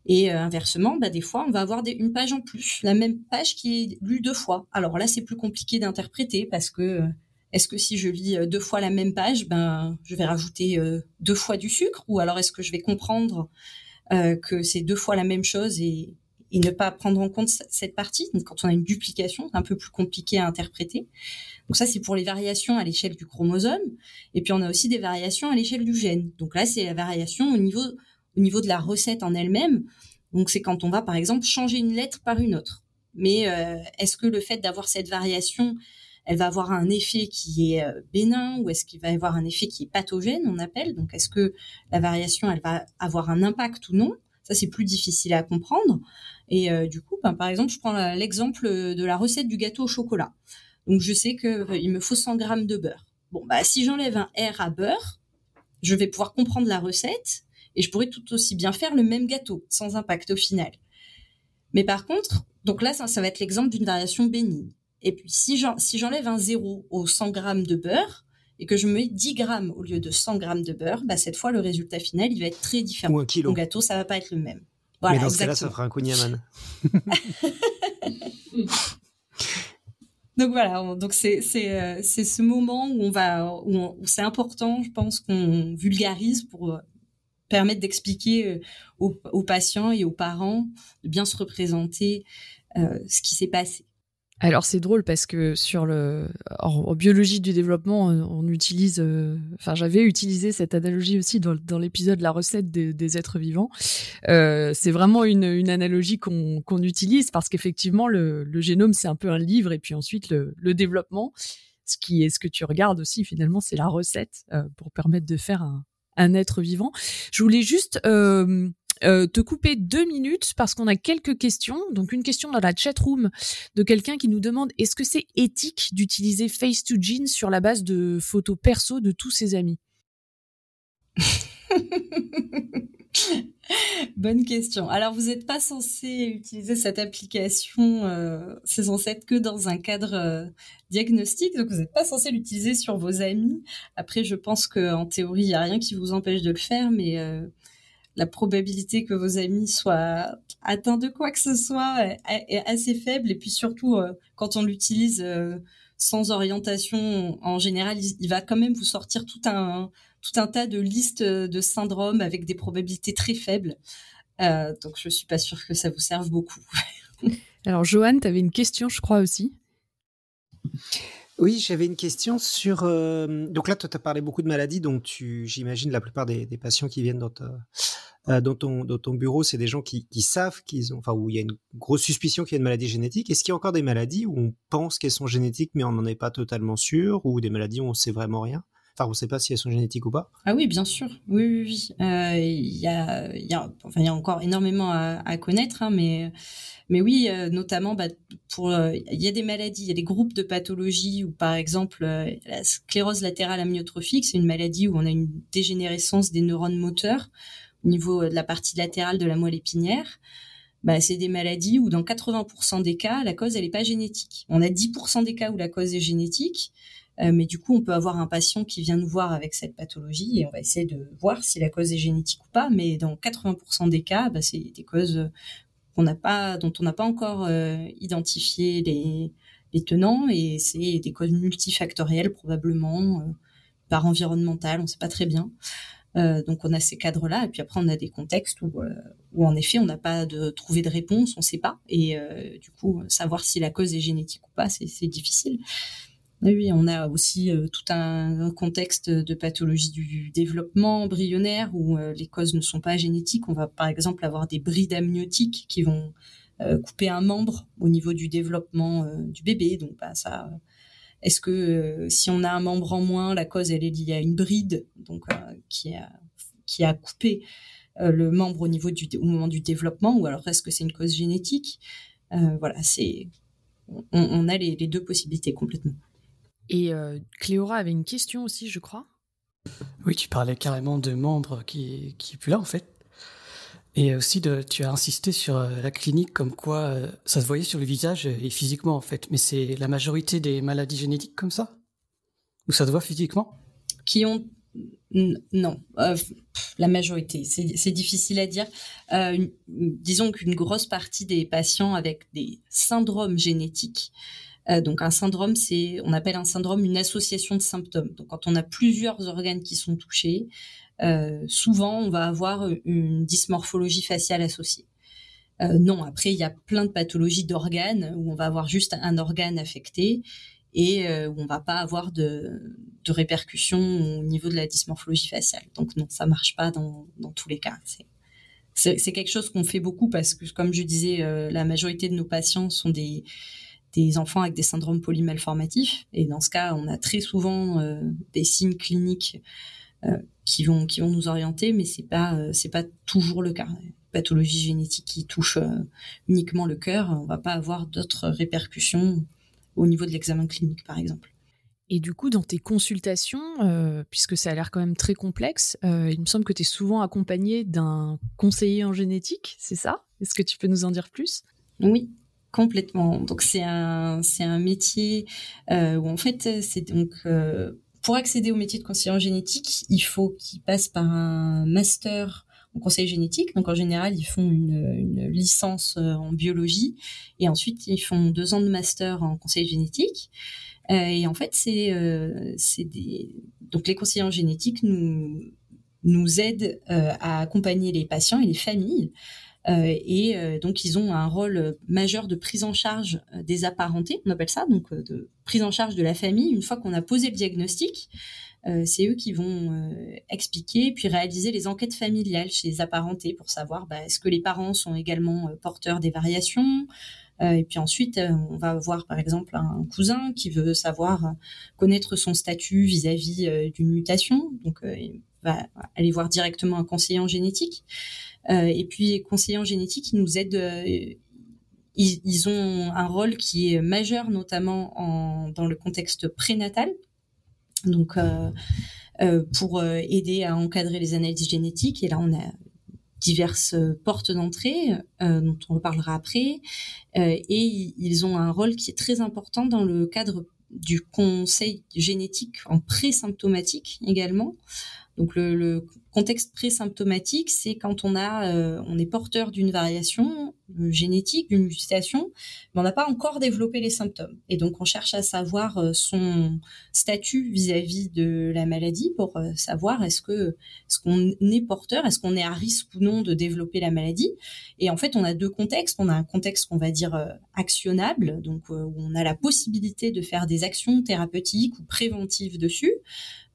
Et inversement, ben, des fois, on va avoir une page en plus, la même page qui est lue deux fois. Alors là, c'est plus compliqué d'interpréter parce que est-ce que si je lis euh, deux fois la même page, ben, je vais rajouter euh, deux fois du sucre? Ou alors est-ce que je vais comprendre euh, que c'est deux fois la même chose et, ne pas prendre en compte cette partie? Quand on a une duplication, c'est un peu plus compliqué à interpréter. Donc ça, c'est pour les variations à l'échelle du chromosome. Et puis, on a aussi des variations à l'échelle du gène. Donc là, c'est la variation au niveau, au niveau de la recette en elle-même. Donc, c'est quand on va, par exemple, changer une lettre par une autre. Mais est-ce que le fait d'avoir cette variation elle va avoir un effet qui est euh, bénin ou est-ce qu'il va y avoir un effet qui est pathogène, on appelle. Donc, est-ce que la variation, elle va avoir un impact ou non? Ça, c'est plus difficile à comprendre. Et du coup, ben, par exemple, je prends l'exemple de la recette du gâteau au chocolat. Donc, je sais qu'il me faut 100 grammes de beurre. Bon, bah, si j'enlève un R à beurre, je vais pouvoir comprendre la recette et je pourrais tout aussi bien faire le même gâteau sans impact au final. Mais par contre, donc là, ça, va être l'exemple d'une variation bénigne. Et puis, si j'enlève un zéro aux 100 grammes de beurre et que je mets 10 grammes au lieu de 100 grammes de beurre, bah, cette fois, le résultat final, il va être très différent. Ou un kilo. Mon gâteau, ça va pas être le même. Mais dans ce cas-là, ça fera un kouign-amann. donc voilà, donc c'est c'est ce moment où on va où, c'est important, je pense qu'on vulgarise pour euh, permettre d'expliquer euh, aux, patients et aux parents de bien se représenter euh, ce qui s'est passé. Alors c'est drôle parce que sur le en, biologie du développement on, utilise euh, enfin j'avais utilisé cette analogie aussi dans, dans l'épisode la recette des, êtres vivants. Euh, c'est vraiment une, une analogie qu'on qu'on utilise parce qu'effectivement le, le, génome c'est un peu un livre et puis ensuite le, le, développement ce qui est ce que tu regardes aussi finalement c'est la recette euh, pour permettre de faire un, un être vivant. Je voulais juste euh, euh, te couper deux minutes parce qu'on a quelques questions. Donc une question dans la chat room de quelqu'un qui nous demande est-ce que c'est éthique d'utiliser Face to Gene sur la base de photos perso de tous ses amis? Bonne question. Alors, vous n'êtes pas censé utiliser cette application, euh, censé être que dans un cadre euh, diagnostique, donc vous n'êtes pas censé l'utiliser sur vos amis. Après, je pense qu'en théorie, il n'y a rien qui vous empêche de le faire, mais euh, la probabilité que vos amis soient atteints de quoi que ce soit est, assez faible. Et puis surtout, euh, quand on l'utilise euh, sans orientation, en général, il, va quand même vous sortir tout un, tas de listes de syndromes avec des probabilités très faibles. Euh, donc je suis pas sûre que ça vous serve beaucoup. Alors Johan, tu avais une question, je crois aussi. Oui, j'avais une question sur. donc là, tu as parlé beaucoup de maladies, donc tu, j'imagine la plupart des, patients qui viennent dans, euh, dans ton bureau, c'est des gens qui, qui savent qu'ils ont, enfin, où il y a une grosse suspicion qu'il y a une maladie génétique. Est-ce qu'il y a encore des maladies où on pense qu'elles sont génétiques, mais on n'en est pas totalement sûr, ou des maladies où on sait vraiment rien? Enfin, on ne sait pas si elles sont génétiques ou pas. Ah oui, bien sûr. Oui, oui. Euh, il y, a, encore énormément à, connaître, hein, mais, oui, euh, notamment bah, pour, il y a des maladies, il y a des groupes de pathologies où, par exemple, la sclérose latérale amyotrophique, c'est une maladie où on a une dégénérescence des neurones moteurs au niveau de la partie latérale de la moelle épinière, bah, c'est des maladies où dans 80% des cas, la cause, elle n'est pas génétique. On a 10% des cas où la cause est génétique, euh, mais du coup, on peut avoir un patient qui vient nous voir avec cette pathologie et on va essayer de voir si la cause est génétique ou pas. Mais dans 80% des cas, bah, c'est des causes qu'on n'a pas, dont on n'a pas encore euh, identifié les, tenants et c'est des causes multifactorielles probablement euh, par environnemental, on ne sait pas très bien. Euh, donc on a ces cadres-là, et puis après on a des contextes où, euh, où en effet on n'a pas de trouvé de réponse, on ne sait pas, et euh, du coup savoir si la cause est génétique ou pas, c'est difficile. Oui, on a aussi tout un, contexte de pathologie du développement embryonnaire où les causes ne sont pas génétiques. On va par exemple avoir des brides amniotiques qui vont couper un membre au niveau du développement du bébé, donc bah, ça est-ce que euh, si on a un membre en moins, la cause elle est liée à une bride, donc euh, qui a qui a coupé euh, le membre au niveau du au moment du développement, ou alors est-ce que c'est une cause génétique? Voilà, c'est on, a les, deux possibilités complètement. Et Cléora avait une question aussi, je crois. Oui, tu parlais carrément de membres qui qui est plus là en fait. Et aussi, de, tu as insisté sur euh, la clinique comme quoi euh, ça se voyait sur le visage et physiquement en fait. Mais c'est la majorité des maladies génétiques comme ça? Ou ça se voit physiquement? Qui ont non, euh, la majorité, c'est difficile à dire. disons qu'une grosse partie des patients avec des syndromes génétiques, donc un syndrome, c'est, on appelle un syndrome une association de symptômes. Donc quand on a plusieurs organes qui sont touchés, euh, souvent on va avoir une dysmorphologie faciale associée. Euh, non, après il y a plein de pathologies d'organes où on va avoir juste un organe affecté et euh, où on va pas avoir de, répercussions au niveau de la dysmorphologie faciale. Donc non, ça marche pas dans tous les cas. C'est quelque chose qu'on fait beaucoup parce que, comme je disais, la majorité de nos patients sont des, des enfants avec des syndromes polymalformatifs. Et dans ce cas, on a très souvent des signes cliniques qui vont qui vont nous orienter, mais c'est pas euh, c'est pas toujours le cas. pathologie génétique qui touche uniquement le cœur, on va pas avoir d'autres répercussions au niveau de l'examen clinique, par exemple. Et du coup, dans tes consultations, euh, puisque ça a l'air quand même très complexe, euh, il me semble que tu es souvent accompagné d'un conseiller en génétique, c'est ça? Est-ce que tu peux nous en dire plus? Oui, complètement. Donc c'est un, c'est un métier euh, où en fait, c'est donc pour accéder au métier de conseiller en génétique, il faut qu'il passe par un master en conseil génétique. Donc en général, ils font une, licence en biologie et ensuite ils font deux ans de master en conseil génétique. Euh, et en fait, c'est euh, donc les conseillers en génétique nous nous aident euh, à accompagner les patients et les familles. Et donc ils ont un rôle majeur de prise en charge des apparentés, on appelle ça, donc de prise en charge de la famille. Une fois qu'on a posé le diagnostic, c'est eux qui vont expliquer puis réaliser les enquêtes familiales chez les apparentés pour savoir bah, est-ce que les parents sont également porteurs des variations, euh, et puis ensuite, euh, on va voir par exemple un cousin qui veut savoir euh, connaître son statut vis-à-vis d'une mutation. Va aller voir directement un conseiller en génétique. et puis, conseiller en génétique, ils nous aident ils, ont un rôle qui est majeur, notamment en, dans le contexte prénatal. Donc, pour aider à encadrer les analyses génétiques. Et là, on a diverses portes d'entrée euh, dont on reparlera après euh, et ils ont un rôle qui est très important dans le cadre du conseil génétique en pré-symptomatique également donc le, le contexte présymptomatique, c'est quand on a, euh, on est porteur d'une variation euh, génétique, d'une mutation, mais on n'a pas encore développé les symptômes. Et donc on cherche à savoir euh, son statut vis-à-vis de la maladie pour savoir est-ce que est-ce qu'on est porteur, est-ce qu'on est à risque ou non de développer la maladie. Et en fait, on a deux contextes. On a un contexte qu'on va dire actionnable, donc où on a la possibilité de faire des actions thérapeutiques ou préventives dessus.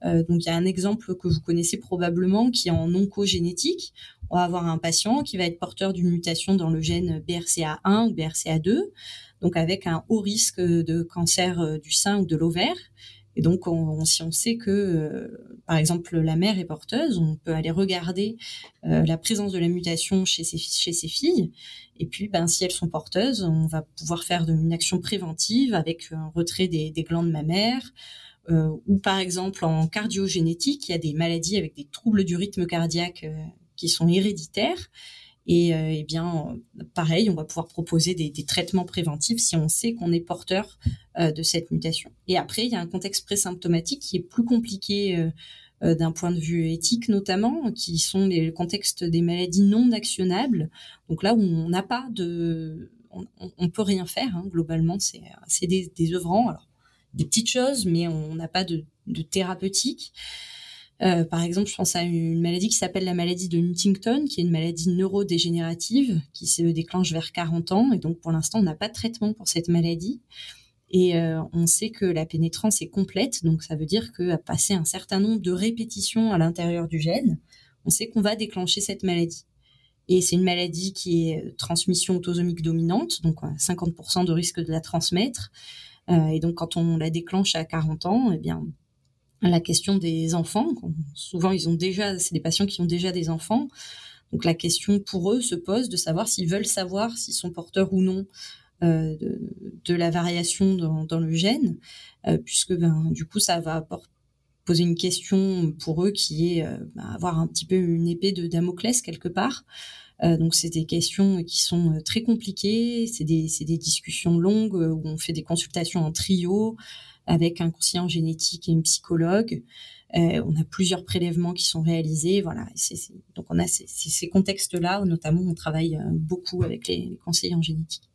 Donc il y a un exemple que vous connaissez probablement qui est en oncogénétique. On va avoir un patient qui va être porteur d'une mutation dans le gène BRCA1 ou BRCA2, donc avec un haut risque de cancer euh, du sein ou de l'ovaire. Et donc, si on sait que, euh, par exemple, la mère est porteuse, on peut aller regarder la présence de la mutation chez ses, filles. Et puis, ben, si elles sont porteuses, on va pouvoir faire une action préventive avec un retrait des, des glandes mammaires, euh, ou par exemple en cardiogénétique, il y a des maladies avec des troubles du rythme cardiaque euh, qui sont héréditaires. Et, euh, eh bien, pareil, on va pouvoir proposer des, traitements préventifs si on sait qu'on est porteur de cette mutation. Et après, il y a un contexte présymptomatique qui est plus compliqué d'un point de vue éthique notamment, qui sont les contextes des maladies non actionnables. Donc là où on n'a pas de, on, on, peut rien faire hein, globalement, c'est des, des œuvrants. Alors des petites choses, mais on n'a pas de, thérapeutique. Euh, par exemple, je pense à une maladie qui s'appelle la maladie de Huntington, qui est une maladie neurodégénérative qui se déclenche vers 40 ans. Et donc, pour l'instant, on n'a pas de traitement pour cette maladie. Et euh, on sait que la pénétrance est complète, donc ça veut dire qu'à passer un certain nombre de répétitions à l'intérieur du gène, on sait qu'on va déclencher cette maladie. Et c'est une maladie qui est transmission autosomique dominante, donc 50% de risque de la transmettre. Euh, et donc, quand on la déclenche à 40 ans, eh bien, la question des enfants, souvent ils ont déjà, c'est des patients qui ont déjà des enfants, donc la question pour eux se pose de savoir s'ils veulent savoir s'ils sont porteurs ou non euh, de, la variation dans, le gène, euh, puisque ben, du coup ça va poser une question pour eux qui est ben, avoir un petit peu une épée de Damoclès quelque part. Euh, donc c'est des questions qui sont euh, très compliquées, c'est des, des discussions longues euh, où on fait des consultations en trio avec un conseiller en génétique et une psychologue. On a plusieurs prélèvements qui sont réalisés. Voilà, donc on a ces, contextes-là notamment on travaille beaucoup avec les, conseillers en génétique.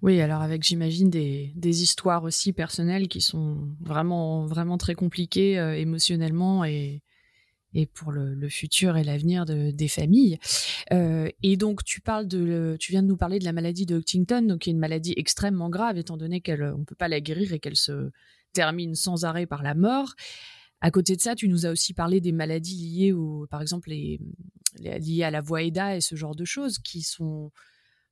Oui, alors avec j'imagine des, des, histoires aussi personnelles qui sont vraiment vraiment très compliquées émotionnellement et, et pour le, futur et l'avenir de, des familles. Euh, et donc tu parles de, tu viens de nous parler de la maladie de Huntington, donc qui est une maladie extrêmement grave étant donné qu'elle, on peut pas la guérir et qu'elle se termine sans arrêt par la mort. À côté de ça, tu nous as aussi parlé des maladies liées au, par exemple, les liées à la voie EDA et ce genre de choses qui sont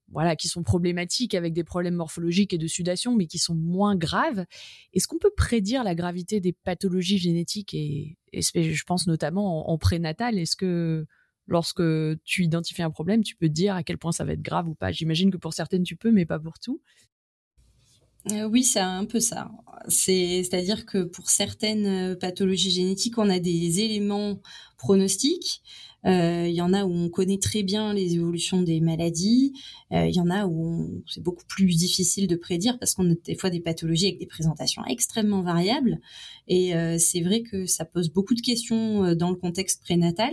voilà, qui sont problématiques avec des problèmes morphologiques et de sudation, mais qui sont moins graves. Est-ce qu'on peut prédire la gravité des pathologies génétiques et, je pense notamment en, prénatal? Est-ce que lorsque tu identifies un problème, tu peux dire à quel point ça va être grave ou pas? J'imagine que pour certaines, tu peux, mais pas pour tout. Euh, oui, c'est un peu ça. C'est-à-dire que pour certaines euh, pathologies génétiques, on a des éléments pronostiques. Euh, il y en a où on connaît très bien les évolutions des maladies. Il y en a où c'est beaucoup plus difficile de prédire parce qu'on a des fois des pathologies avec des présentations extrêmement variables. Et c'est vrai que ça pose beaucoup de questions dans le contexte prénatal.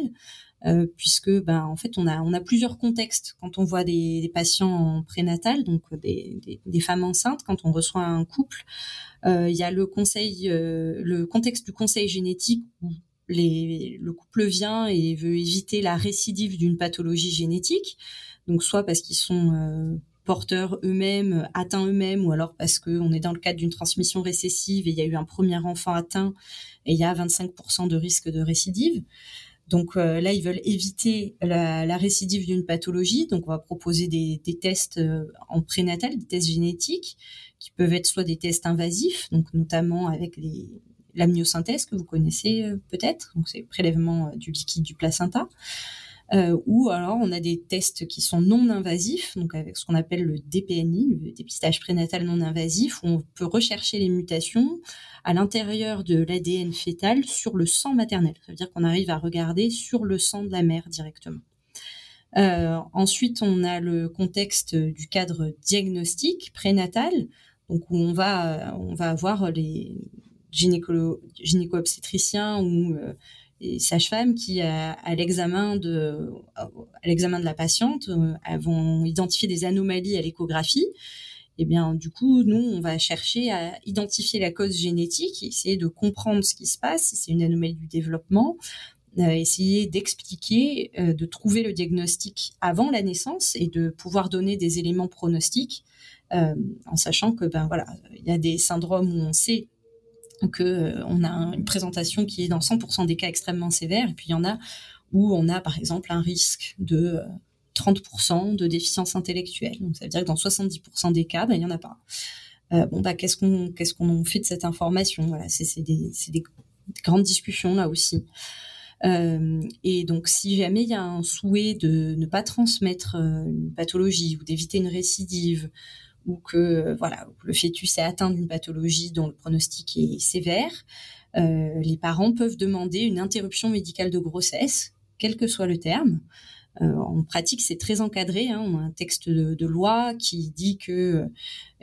Euh, puisque ben en fait on a on a plusieurs contextes quand on voit des, patients en donc des, femmes enceintes, quand on reçoit un couple, euh, il y a le conseil, euh, le contexte du conseil génétique où les, le couple vient et veut éviter la récidive d'une pathologie génétique, donc soit parce qu'ils sont euh, porteurs eux-mêmes, atteints eux-mêmes, ou alors parce qu'on est dans le cadre d'une transmission récessive et il y a eu un premier enfant atteint et il y a 25% de risque de récidive. Donc euh, là, ils veulent éviter la, récidive d'une pathologie. Donc on va proposer des, tests euh, en prénatal, des tests génétiques, qui peuvent être soit des tests invasifs, donc notamment avec l'amniosynthèse que vous connaissez euh, peut-être, donc c'est prélèvement du liquide du placenta. ou alors on a des tests qui sont non invasifs, donc avec ce qu'on appelle le DPNI, le dépistage prénatal non invasif, où on peut rechercher les mutations à l'intérieur de l'ADN fœtal sur le sang maternel. Ça veut dire qu'on arrive à regarder sur le sang de la mère directement. Euh, ensuite, on a le contexte du cadre diagnostique prénatal, où on va on va avoir les gynéco-obstétriciens ou euh, sages-femmes qui, à, l'examen de l'examen de la patiente, euh, vont identifier des anomalies à l'échographie. Eh bien, du coup, nous, on va chercher à identifier la cause génétique, essayer de comprendre ce qui se passe, si c'est une anomalie du développement, euh, essayer d'expliquer, euh, de trouver le diagnostic avant la naissance et de pouvoir donner des éléments pronostiques, euh, en sachant que, ben voilà, il y a des syndromes où on sait que on a une présentation qui est dans 100% des cas extrêmement sévère, et puis il y en a où on a, par exemple, un risque de 30% de déficience intellectuelle. Donc ça veut dire que dans 70% des cas, ben, il n'y en a pas. Euh, bon bah qu'est-ce qu'on qu'est-ce qu'on fait de cette information? Voilà, c'est des, des, grandes discussions là aussi. Euh, et donc, si jamais il y a un souhait de ne pas transmettre euh, une pathologie ou d'éviter une récidive, ou que voilà, le fœtus est atteint d'une pathologie dont le pronostic est sévère, les parents peuvent demander une interruption médicale de grossesse, quel que soit le terme, euh, en pratique, c'est très encadré. Hein. On a un texte de, loi qui dit que euh,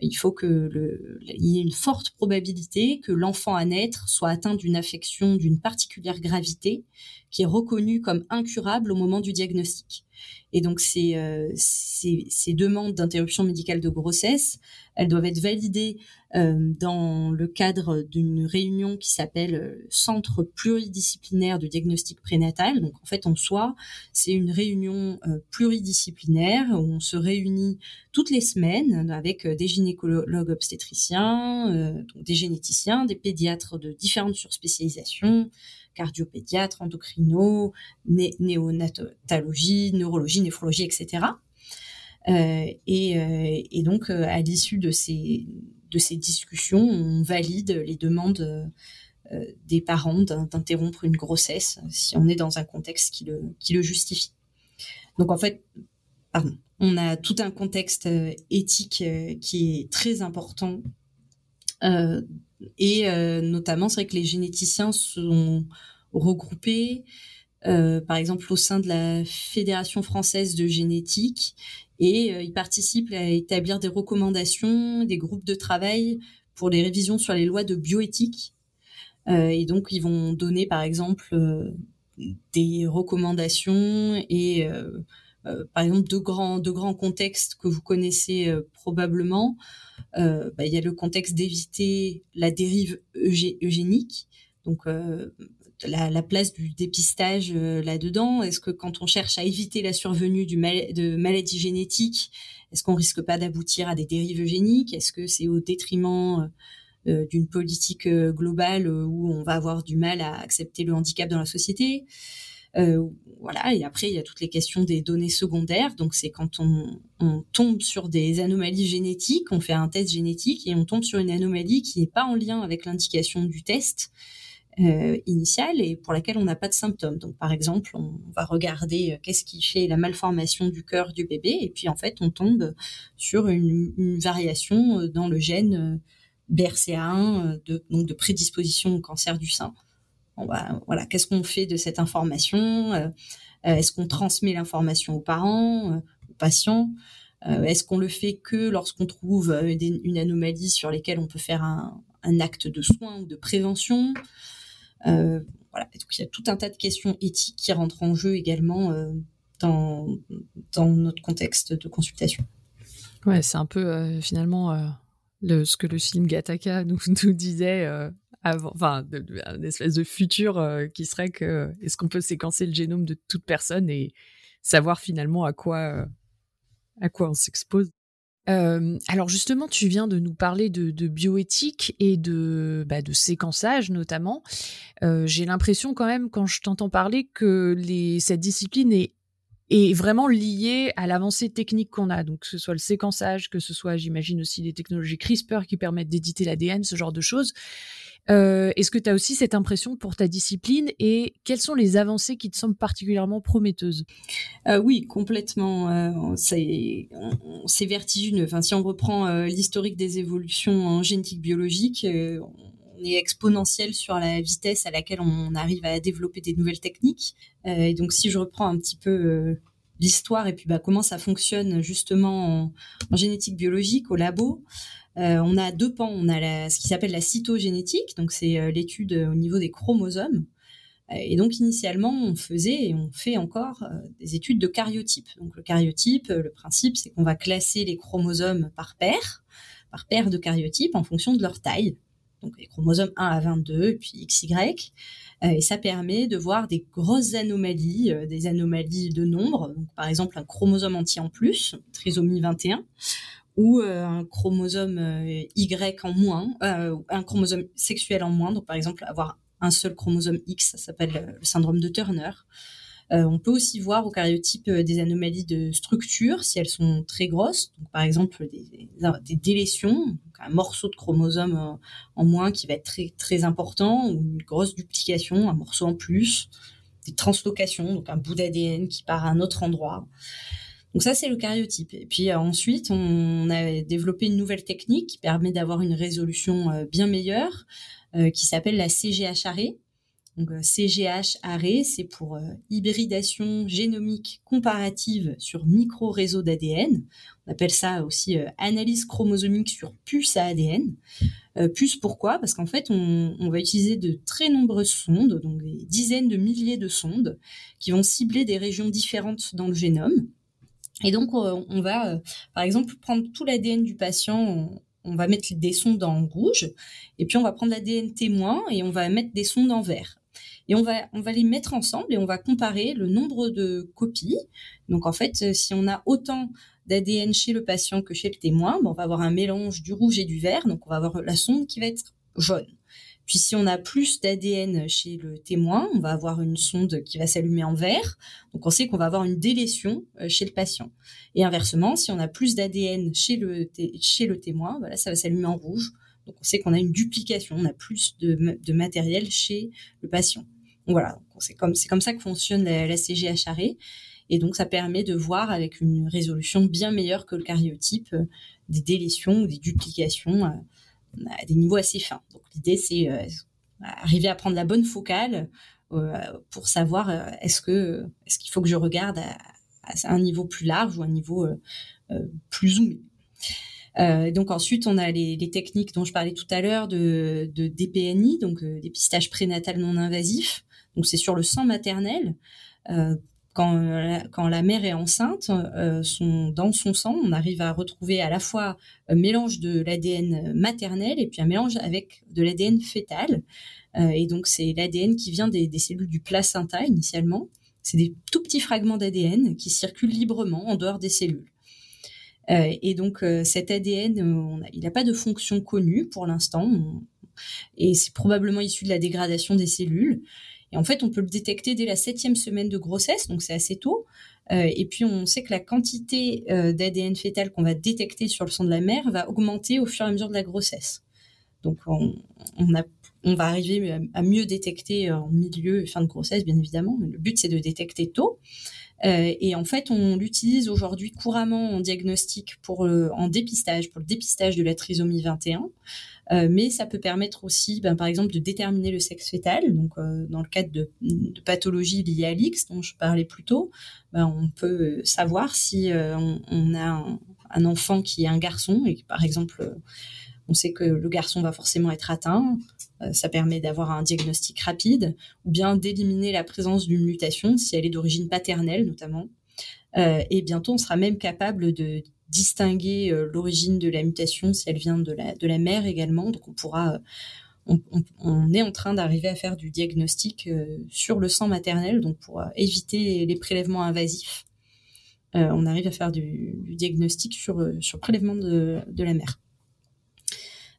il faut que le, il y ait une forte probabilité que l'enfant à naître soit atteint d'une affection d'une particulière gravité qui est reconnue comme incurable au moment du diagnostic. Et donc ces, euh, ces, ces demandes d'interruption médicale de grossesse, elles doivent être validées euh, dans le cadre d'une réunion qui s'appelle euh, Centre pluridisciplinaire de diagnostic prénatal. Donc en fait, en soi, c'est une réunion pluridisciplinaire où on se réunit toutes les semaines avec des gynécologues obstétriciens, donc des généticiens, des pédiatres de différentes surspécialisations, cardiopédiatre, endocrino, néonatologie, neurologie, néphrologie, etc. Euh, et, euh, et, donc, euh, à l'issue de ces, de ces discussions, on valide les demandes des parents d'interrompre une grossesse si on est dans un contexte qui le, qui le justifie. Donc, en fait, pardon, on a tout un contexte éthique qui est très important et euh, notamment, c'est vrai que les généticiens sont regroupés, euh, par exemple au sein de la Fédération française de génétique, et ils participent à établir des recommandations, des groupes de travail pour les révisions sur les lois de bioéthique. et donc, ils vont donner, par exemple, des recommandations et euh, par exemple deux grands deux grands contextes que vous connaissez euh, probablement. Euh, bah, il y a le contexte d'éviter la dérive eugénique, donc la, la, place du dépistage là-dedans. Est-ce que quand on cherche à éviter la survenue du mal, de maladies génétiques, est-ce qu'on risque pas d'aboutir à des dérives eugéniques? Est-ce que c'est au détriment d'une politique globale où on va avoir du mal à accepter le handicap dans la société? euh, voilà. Et après, il y a toutes les questions des données secondaires. Donc, c'est quand on, tombe sur des anomalies génétiques, on fait un test génétique et on tombe sur une anomalie qui n'est pas en lien avec l'indication du test. initiale et pour laquelle on n'a pas de symptômes. Donc, par exemple, on va regarder qu'est-ce qui fait la malformation du cœur du bébé, et puis en fait, on tombe sur une, une variation dans le gène BRCA1, de, donc de prédisposition au cancer du sein. Voilà, qu'est-ce qu'on fait de cette information Est-ce qu'on transmet l'information aux parents, aux patients Est-ce qu'on le fait que lorsqu'on trouve une anomalie sur lesquelles on peut faire un, acte de soin ou de prévention. Euh, voilà, il y a tout un tas de questions éthiques qui rentrent en jeu également euh, dans, dans notre contexte de consultation. Ouais, c'est un peu euh, finalement le, ce que le film Gattaca nous disait enfin, une espèce de futur qui serait que est-ce qu'on peut séquencer le génome de toute personne et savoir finalement à quoi à quoi on s'expose? Euh, alors justement, tu viens de nous parler de, bioéthique et de, bah, de séquençage notamment. Euh, j'ai l'impression quand même, quand je t'entends parler, que cette discipline est, est vraiment liée à l'avancée technique qu'on a. Donc que ce soit le séquençage, que ce soit, j'imagine aussi, les technologies CRISPR qui permettent d'éditer l'ADN, ce genre de choses. Euh, est-ce que tu as aussi cette impression pour ta discipline et quelles sont les avancées qui te semblent particulièrement prometteuses? Euh, Oui, complètement. Euh, c'est vertigineux. Enfin, si on reprend l'historique des évolutions en génétique biologique, on est exponentiel sur la vitesse à laquelle on arrive à développer des nouvelles techniques. et donc, si je reprends un petit peu l'histoire et puis bah, comment ça fonctionne justement en, génétique biologique au labo. Euh, on a deux pans. On a ce qui s'appelle la cytogénétique, donc c'est euh, l'étude au niveau des chromosomes. Euh, et donc initialement, on faisait et on fait encore des études de cariotype. Donc le cariotype, le principe, c'est qu'on va classer les chromosomes par paire, par paire de cariotypes en fonction de leur taille. Donc les chromosomes 1 à 22 et puis XY. et ça permet de voir des grosses anomalies, des anomalies de nombre. Donc par exemple un chromosome entier en plus, trisomie 21 ou euh, un chromosome euh, Y en moins, euh, un chromosome sexuel en moins. Donc, par exemple, avoir un seul chromosome X, ça s'appelle le syndrome de Turner. On peut aussi voir au cariotype des anomalies de structure si elles sont très grosses. Donc, par exemple, des, délétions, un morceau de chromosome en moins qui va être très, important, ou une grosse duplication, un morceau en plus, des translocations, donc un bout d'ADN qui part à un autre endroit. Donc ça, c'est le cariotype. Et puis euh, ensuite, on a développé une nouvelle technique qui permet d'avoir une résolution euh, bien meilleure, euh, qui s'appelle la CGH array. CGH array, c'est pour hybridation génomique comparative sur micro-réseau d'ADN. On appelle ça aussi analyse chromosomique sur puce à ADN. puce pourquoi? Parce qu'en fait, on, va utiliser de très nombreuses sondes, donc des dizaines de milliers de sondes, qui vont cibler des régions différentes dans le génome. Et donc, euh, on va, euh, par exemple, prendre tout l'ADN du patient, on, va mettre des sondes en rouge, et puis on va prendre l'ADN témoin et on va mettre des sondes en vert. Et on va, les mettre ensemble et on va comparer le nombre de copies. Donc, en fait, euh, si on a autant d'ADN chez le patient que chez le témoin, on va avoir un mélange du rouge et du vert. Donc, on va avoir la sonde qui va être jaune. Puis si on a plus d'ADN chez le témoin, on va avoir une sonde qui va s'allumer en vert. Donc on sait qu'on va avoir une délétion euh, chez le patient. Et inversement, si on a plus d'ADN chez le, témoin, voilà, ça va s'allumer en rouge. Donc on sait qu'on a une duplication, on a plus de matériel chez le patient. Voilà, c'est comme, comme ça que fonctionne la, la CGHRE. Et donc ça permet de voir avec une résolution bien meilleure que le cariotype euh, des délétions ou des duplications. Euh, à des niveaux assez fins. Donc l'idée, c'est euh, arriver à prendre la bonne focale pour savoir est-ce que est-ce qu'il faut que je regarde à, un niveau plus large ou un niveau plus zoomé. donc ensuite, on a les, techniques dont je parlais tout à l'heure de, de DPNI, donc dépistage prénatal non invasif. Donc c'est sur le sang maternel quand la, quand la mère est enceinte, euh, dans son sang, on arrive à retrouver à la fois un mélange de l'ADN maternel et puis un mélange avec de l'ADN fœtal. Euh, et donc c'est l'ADN qui vient des, cellules du placenta initialement. C'est des tout petits fragments d'ADN qui circulent librement en dehors des cellules. Euh, et donc euh, cet ADN, il n'a pas de fonction connue pour l'instant, et c'est probablement issu de la dégradation des cellules. Et en fait, on peut le détecter dès la septième semaine de grossesse, donc c'est assez tôt. Euh, et puis, on sait que la quantité euh, d'ADN fœtal qu'on va détecter sur le sang de la mère va augmenter au fur et à mesure de la grossesse. Donc, on, va arriver à mieux détecter en milieu et fin de grossesse, bien évidemment. Le but, c'est de détecter tôt. Euh, et en fait, on l'utilise aujourd'hui couramment en diagnostic pour en dépistage, pour le dépistage de la trisomie 21. Euh, mais ça peut permettre aussi, ben, par exemple, de déterminer le sexe fœtal. Donc, euh, dans le cadre de, de pathologies liées à l'X, dont je parlais plus tôt, ben, on peut savoir si on, a un, enfant qui est un garçon et par exemple, on sait que le garçon va forcément être atteint. Euh, ça permet d'avoir un diagnostic rapide ou bien d'éliminer la présence d'une mutation si elle est d'origine paternelle notamment. Euh, et bientôt, on sera même capable de distinguer euh, l'origine de la mutation si elle vient de la, mère également. Donc, on pourra, on, est en train d'arriver à faire du diagnostic sur le sang maternel, donc pour éviter les prélèvements invasifs. on arrive à faire du, diagnostic sur, sur prélèvement de la mère.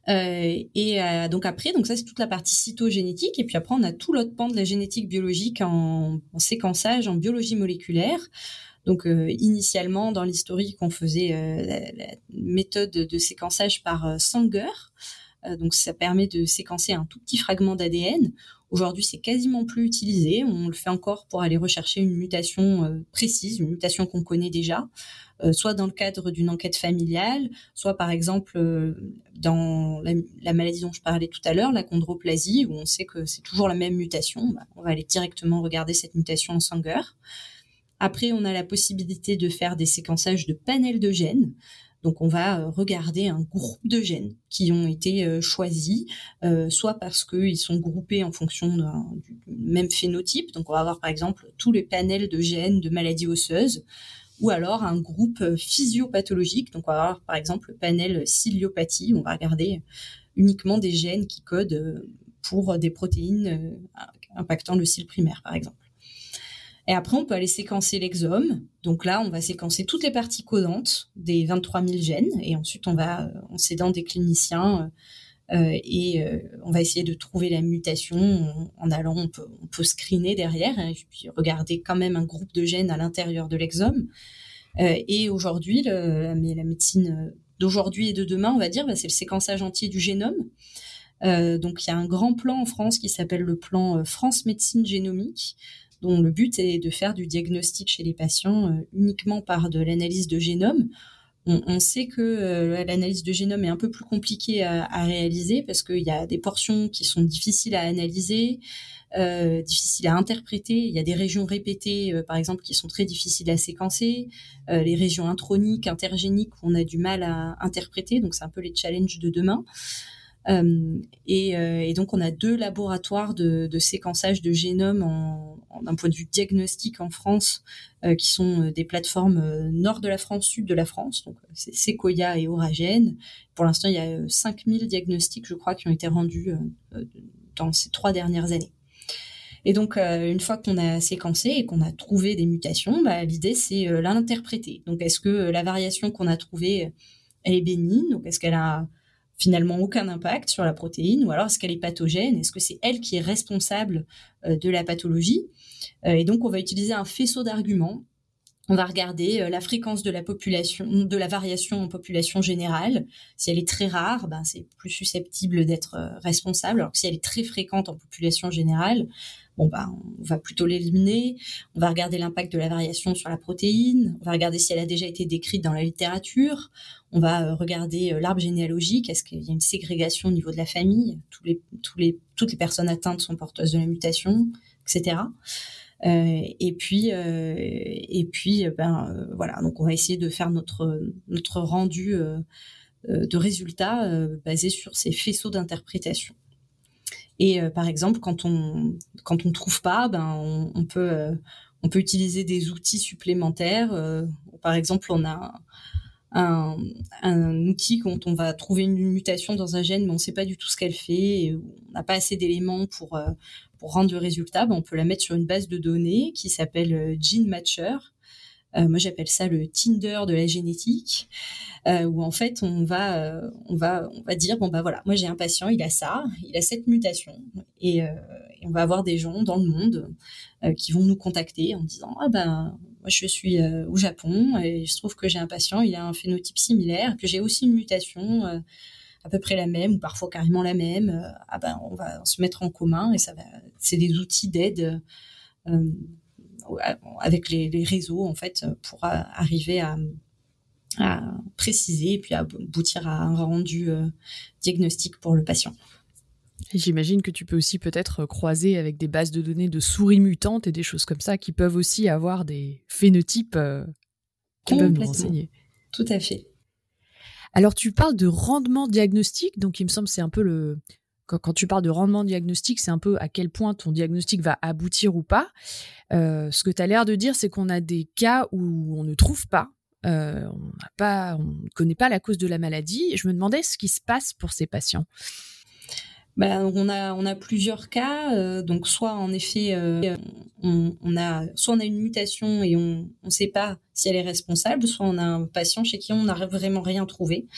Euh, et euh, donc après, donc ça c'est toute la partie cytogénétique, et puis après on a tout l'autre pan de la génétique biologique en, en séquençage, en biologie moléculaire. Donc euh, initialement dans l'historique, on faisait la, la, méthode de séquençage par Sanger. donc ça permet de séquencer un tout petit fragment d'ADN. Aujourd'hui, c'est quasiment plus utilisé. On le fait encore pour aller rechercher une mutation précise, une mutation qu'on connaît déjà. Euh, soit dans le cadre d'une enquête familiale, soit par exemple euh, dans la, maladie dont je parlais tout à l'heure, la chondroplasie, où on sait que c'est toujours la même mutation. Bah, on va aller directement regarder cette mutation en Sanger. Après, on a la possibilité de faire des séquençages de panels de gènes. Donc on va euh, regarder un groupe de gènes qui ont été choisis, soit parce qu'ils sont groupés en fonction du même phénotype. Donc on va avoir par exemple tous les panels de gènes de maladies osseuses, ou alors un groupe euh, physiopathologique. Donc, on va avoir par exemple le panel ciliopathie. On va regarder uniquement des gènes qui codent euh, pour des protéines euh, impactant le cil primaire, par exemple. Et après, on peut aller séquencer l'exome. Donc là, on va séquencer toutes les parties codantes des 23 000 gènes. Et ensuite, on va, en s'aidant des cliniciens, euh, et euh, on va essayer de trouver la mutation en, allant, on peut, on screener derrière hein, et puis regarder quand même un groupe de gènes à l'intérieur de l'exome. Euh, et aujourd'hui, la médecine d'aujourd'hui et de demain, on va dire, bah, c'est le séquençage entier du génome. Euh, donc il y a un grand plan en France qui s'appelle le plan France Médecine Génomique, dont le but est de faire du diagnostic chez les patients uniquement par de l'analyse de génome on, sait que euh, l'analyse de génome est un peu plus compliquée à, réaliser parce qu'il y a des portions qui sont difficiles à analyser, euh, difficiles à interpréter. Il y a des régions répétées, euh, par exemple, qui sont très difficiles à séquencer. les régions introniques, intergéniques, on a du mal à interpréter. Donc, c'est un peu les challenges de demain. Euh, et, euh, et, donc, on a deux laboratoires de, séquençage de génome en, d'un point de vue diagnostique en France, euh, qui sont des plateformes nord de la France, sud de la France. Donc, c'est Sequoia et Oragen. Pour l'instant, il y a 5000 diagnostics, je crois, qui ont été rendus dans ces trois dernières années. Et donc, une fois qu'on a séquencé et qu'on a trouvé des mutations, bah, l'idée, c'est l'interpréter. Donc, est-ce que la variation qu'on a trouvée, elle est bénigne? Donc, est-ce qu'elle a finalement aucun impact sur la protéine, ou alors est-ce qu'elle est pathogène Est-ce que c'est elle qui est responsable euh, de la pathologie? Euh, Et donc, on va utiliser un faisceau d'arguments. On va regarder euh, la fréquence de la population, de la variation en population générale. Si elle est très rare, ben c'est plus susceptible d'être responsable. Alors que si elle est très fréquente en population générale, bon bah on va plutôt l'éliminer. On va regarder l'impact de la variation sur la protéine. On va regarder si elle a déjà été décrite dans la littérature. On va euh, regarder euh, l'arbre généalogique. Est-ce qu'il y a une ségrégation au niveau de la famille? Toutes les personnes atteintes sont porteuses de la mutation, etc. Euh, et puis, euh, et puis, ben voilà. Donc, on va essayer de faire notre notre rendu de résultats basé sur ces faisceaux d'interprétation. Et euh, par exemple, quand on quand on trouve pas, ben on, peut euh, on peut utiliser des outils supplémentaires. Euh, par exemple, on a un, outil quand on va trouver une mutation dans un gène, mais on ne sait pas du tout ce qu'elle fait, on n'a pas assez d'éléments pour, pour rendre le résultat, ben on peut la mettre sur une base de données qui s'appelle Gene Matcher. Euh, moi, j'appelle ça le Tinder de la génétique, euh, où en fait, on va, euh, on va, on va dire bon bah voilà, moi j'ai un patient, il a ça, il a cette mutation, et on va avoir des gens dans le monde qui vont nous contacter en disant ah ben moi je suis au Japon et je trouve que j'ai un patient, il a un phénotype similaire, que j'ai aussi une mutation à peu près la même ou parfois carrément la même, ah ben on va se mettre en commun et ça va. C'est des outils d'aide avec les, réseaux en fait pour arriver à, préciser et puis aboutir à un rendu diagnostic pour le patient. J'imagine que tu peux aussi peut-être croiser avec des bases de données de souris mutantes et des choses comme ça qui peuvent aussi avoir des phénotypes euh, qui peuvent nous renseigner. Tout à fait. Alors tu parles de rendement diagnostique, donc il me semble c'est un peu le quand, tu parles de rendement diagnostique, c'est un peu à quel point ton diagnostic va aboutir ou pas. Euh, ce que tu as l'air de dire, c'est qu'on a des cas où on ne trouve pas, euh, pas, on ne connaît pas la cause de la maladie. Je me demandais ce qui se passe pour ces patients. Ben, on a on a plusieurs cas euh, donc soit en effet euh, on, a soit on a une mutation et on ne sait pas si elle est responsable soit on a un patient chez qui on n'a vraiment rien trouvé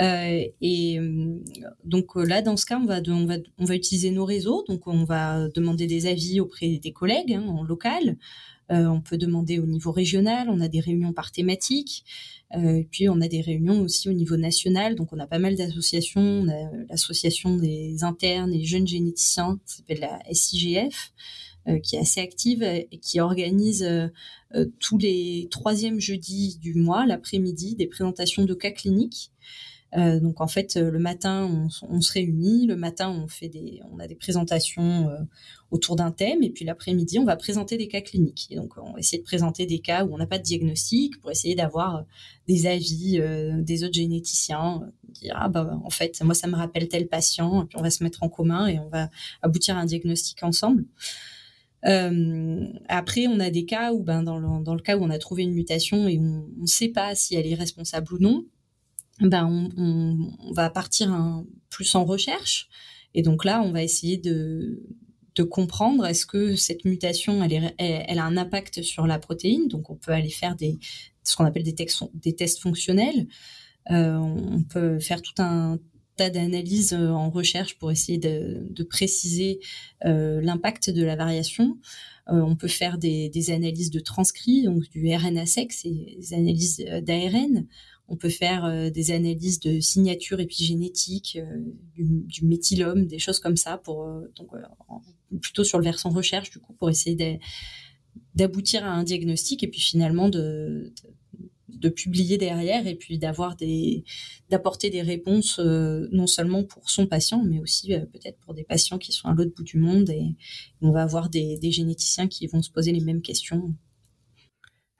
et donc là dans ce cas on va on va on va utiliser nos réseaux. Donc on va demander des avis auprès des collègues hein, en local. On peut demander au niveau régional. On a des réunions par thématique. Euh, et puis on a des réunions aussi au niveau national, donc on a pas mal d'associations. On a l'association des internes et jeunes généticiens, qui s'appelle la SIGF, euh, qui est assez active et qui organise euh, tous les troisièmes jeudis du mois, l'après-midi, des présentations de cas cliniques. Euh, donc en fait, euh, le matin, on, se réunit. Le matin, on fait des, on a des présentations euh, autour d'un thème, et puis l'après-midi, on va présenter des cas cliniques. Et donc, on va essayer de présenter des cas où on n'a pas de diagnostic pour essayer d'avoir des avis des autres généticiens, dire ah bah en fait, moi ça me rappelle tel patient, et puis on va se mettre en commun et on va aboutir à un diagnostic ensemble. Après, on a des cas où, ben, dans le, dans le cas où on a trouvé une mutation et on ne sait pas si elle est responsable ou non, ben on, on, va partir un, plus en recherche. Et donc là, on va essayer de, de comprendre est-ce que cette mutation, elle, est, elle, a un impact sur la protéine? Donc on peut aller faire des, ce qu'on appelle des, textes, des tests fonctionnels. Euh, on peut faire tout un tas d'analyses euh, en recherche pour essayer de, de préciser euh, l'impact de la variation. Euh, on peut faire des, des, analyses de transcrits, donc du RNA-seq, des analyses d'ARN. On peut faire euh, des analyses de signatures épigénétiques, euh, du, du, méthylome, des choses comme ça, pour euh, donc plutôt sur le versant recherche du coup pour essayer d'aboutir à un diagnostic et puis finalement de, publier derrière et puis d'avoir des d'apporter des réponses non seulement pour son patient mais aussi peut-être pour des patients qui sont à l'autre bout du monde et on va avoir des généticiens qui vont se poser les mêmes questions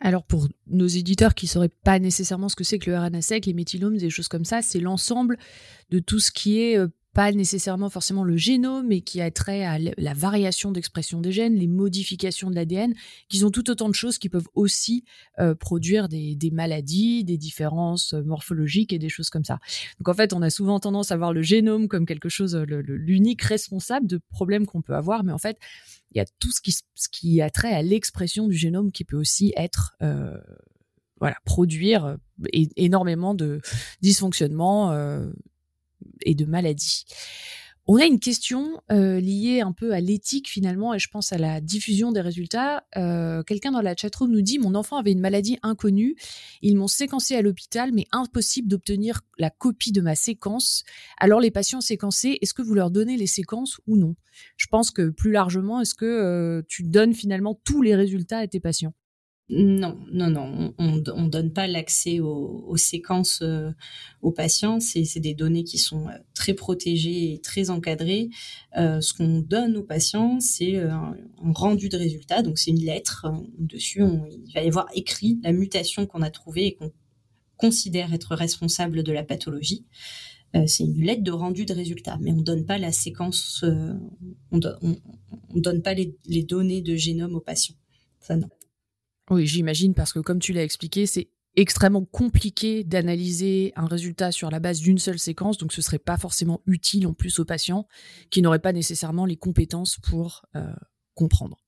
alors pour nos éditeurs qui ne sauraient pas nécessairement ce que c'est que le RNA-seq, les méthylomes, des choses comme ça, c'est l'ensemble de tout ce qui est euh, pas nécessairement forcément le génome, mais qui a trait à la variation d'expression des gènes, les modifications de l'ADN, qui sont tout autant de choses qui peuvent aussi euh, produire des, maladies, des différences euh, morphologiques et des choses comme ça. Donc en fait, on a souvent tendance à voir le génome comme quelque chose, l'unique responsable de problèmes qu'on peut avoir, mais en fait, il y a tout ce qui, ce qui a trait à l'expression du génome qui peut aussi être euh, voilà produire euh, énormément de dysfonctionnements euh, et de maladies. On a une question euh, liée un peu à l'éthique finalement, et je pense à la diffusion des résultats. Euh, Quelqu'un dans la chatroom nous dit mon enfant avait une maladie inconnue, ils m'ont séquencé à l'hôpital, mais impossible d'obtenir la copie de ma séquence. Alors les patients séquencés, est-ce que vous leur donnez les séquences ou non? Je pense que plus largement, est-ce que euh, tu donnes finalement tous les résultats à tes patients? Non, non, non, on ne donne pas l'accès aux, séquences euh, aux patients. C'est des données qui sont euh, très protégées et très encadrées. Euh, ce qu'on donne aux patients, c'est un, rendu de résultat. Donc c'est une lettre. Dessus, il va y avoir écrit la mutation qu'on a trouvée et qu'on considère être responsable de la pathologie. c'est une lettre de rendu de résultat, mais on donne pas la séquence, on, on, donne pas les, les données de génome aux patients. Ça non. Oui, j'imagine, parce que comme tu l'as expliqué, c'est extrêmement compliqué d'analyser un résultat sur la base d'une seule séquence, donc ce serait pas forcément utile en plus aux patients qui n'auraient pas nécessairement les compétences pour euh, comprendre.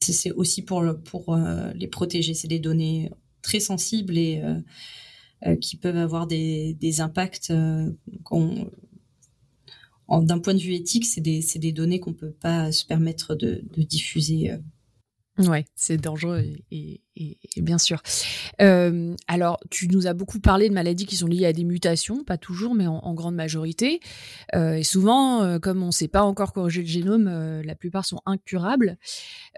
C'est aussi pour, euh, les protéger, c'est des données très sensibles et euh, qui peuvent avoir des, impacts d'un point de vue éthique, c'est des, données qu'on peut pas se permettre de diffuser Ouais, c'est dangereux et, bien sûr. Euh, alors, tu nous as beaucoup parlé de maladies qui sont liées à des mutations, pas toujours, mais en, grande majorité. Euh, et souvent, euh, comme on ne sait pas encore corriger le génome, la plupart sont incurables.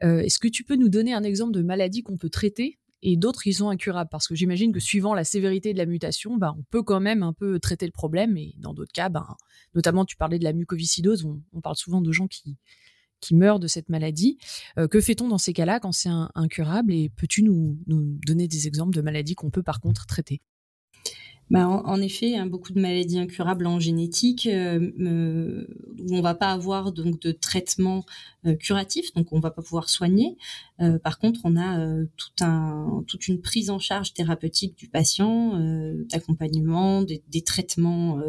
Est-ce que tu peux nous donner un exemple de maladie qu'on peut traiter et d'autres qui sont incurables? Parce que j'imagine que suivant la sévérité de la mutation, bah, on peut quand même un peu traiter le problème. Et dans d'autres cas, ben, notamment tu parlais de la mucoviscidose, on parle souvent de gens qui qui meurent de cette maladie. Euh, que fait-on dans ces cas-là quand c'est incurable Et peux-tu nous, donner des exemples de maladies qu'on peut par contre traiter? Bah, en, effet, hein, beaucoup de maladies incurables en génétique euh, euh, où on va pas avoir donc de traitement curatif, donc on va pas pouvoir soigner. par contre, on a tout un, toute une prise en charge thérapeutique du patient, d'accompagnement, des, traitements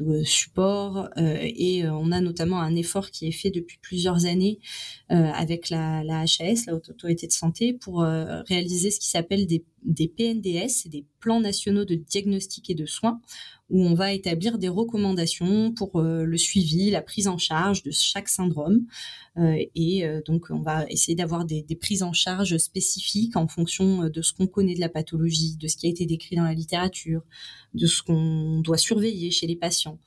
de support euh, et euh, on a notamment un effort qui est fait depuis plusieurs années euh, avec la, la HAS, la Haute Autorité de Santé, pour réaliser ce qui s'appelle des, des PNDS, des plans nationaux de diagnostic et de soins, où on va établir des recommandations pour le suivi, la prise en charge de chaque syndrome. et donc, on va essayer d'avoir des, des, prises en charge spécifiques en fonction de ce qu'on connaît de la pathologie, de ce qui a été décrit dans la littérature, de ce qu'on doit surveiller chez les patients.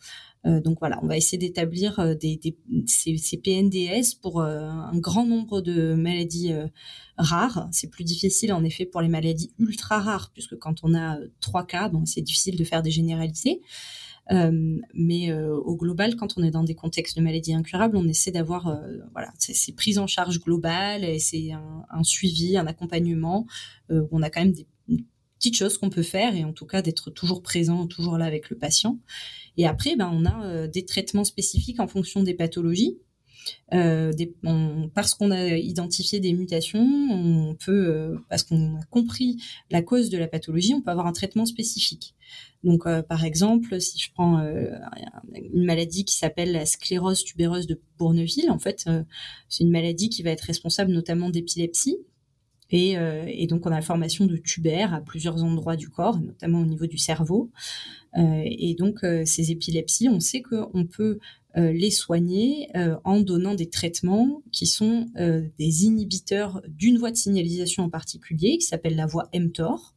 Euh, donc voilà, on va essayer d'établir euh, des, ces, PNDS pour euh, un grand nombre de maladies rares. C'est plus difficile en effet pour les maladies ultra rares, puisque quand on a trois cas, bon, c'est difficile de faire des généralités. mais au global, quand on est dans des contextes de maladies incurables, on essaie d'avoir voilà, ces prises en charge globales et c'est un, un, suivi, un accompagnement où on a quand même des petites choses qu'on peut faire et en tout cas d'être toujours présent, toujours là avec le patient. Et après, ben, on a euh, des traitements spécifiques en fonction des pathologies. Euh, parce qu'on a identifié des mutations, on peut, euh, parce qu'on a compris la cause de la pathologie, on peut avoir un traitement spécifique. Donc, par exemple, si je prends une maladie qui s'appelle la sclérose tubéreuse de Bourneville, en fait, c'est une maladie qui va être responsable notamment d'épilepsie. Et, et, donc, on a la formation de tubaires à plusieurs endroits du corps, notamment au niveau du cerveau. Euh, et donc, euh, ces épilepsies, on sait qu'on peut euh, les soigner en donnant des traitements qui sont des inhibiteurs d'une voie de signalisation en particulier, qui s'appelle la voie mTOR,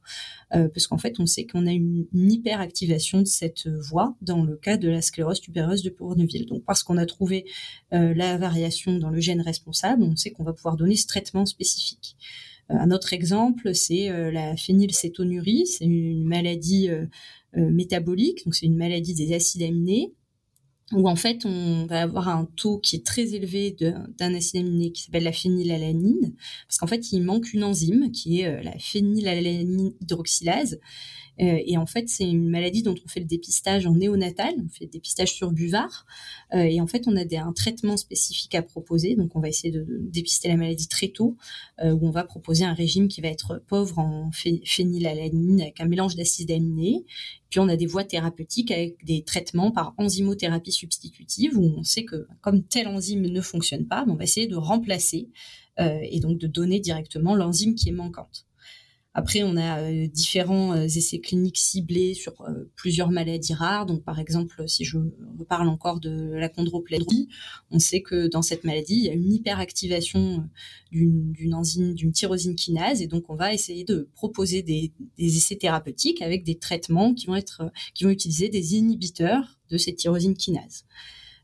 parce qu'en fait, on sait qu'on a une, hyperactivation de cette voie dans le cas de la sclérose tubéreuse de Bourneville. Donc, parce qu'on a trouvé la variation dans le gène responsable, on sait qu'on va pouvoir donner ce traitement spécifique. Un autre exemple, c'est la phénylcétonurie. C'est une maladie euh, métabolique, donc c'est une maladie des acides aminés, où en fait on va avoir un taux qui est très élevé d'un acide aminé qui s'appelle la phénylalanine, parce qu'en fait il manque une enzyme qui est euh, la phénylalanine hydroxylase, euh, et en fait, c'est une maladie dont on fait le dépistage en néonatal, on fait le dépistage sur buvard. Euh, et en fait, on a un traitement spécifique à proposer. Donc, on va essayer de, dépister la maladie très tôt, euh, où on va proposer un régime qui va être pauvre en phénylalanine avec un mélange d'acides aminés. Puis, on a des voies thérapeutiques avec des traitements par enzymothérapie substitutive, où on sait que comme telle enzyme ne fonctionne pas, on va essayer de remplacer et donc de donner directement l'enzyme qui est manquante. Après, on a euh, différents euh, essais cliniques ciblés sur euh, plusieurs maladies rares. Donc, par exemple, si je reparle encore de la chondroplégie, on sait que dans cette maladie, il y a une hyperactivation d'une enzyme, d'une tyrosine kinase, et donc on va essayer de proposer des, essais thérapeutiques avec des traitements qui vont être, qui vont utiliser des inhibiteurs de cette tyrosine kinase.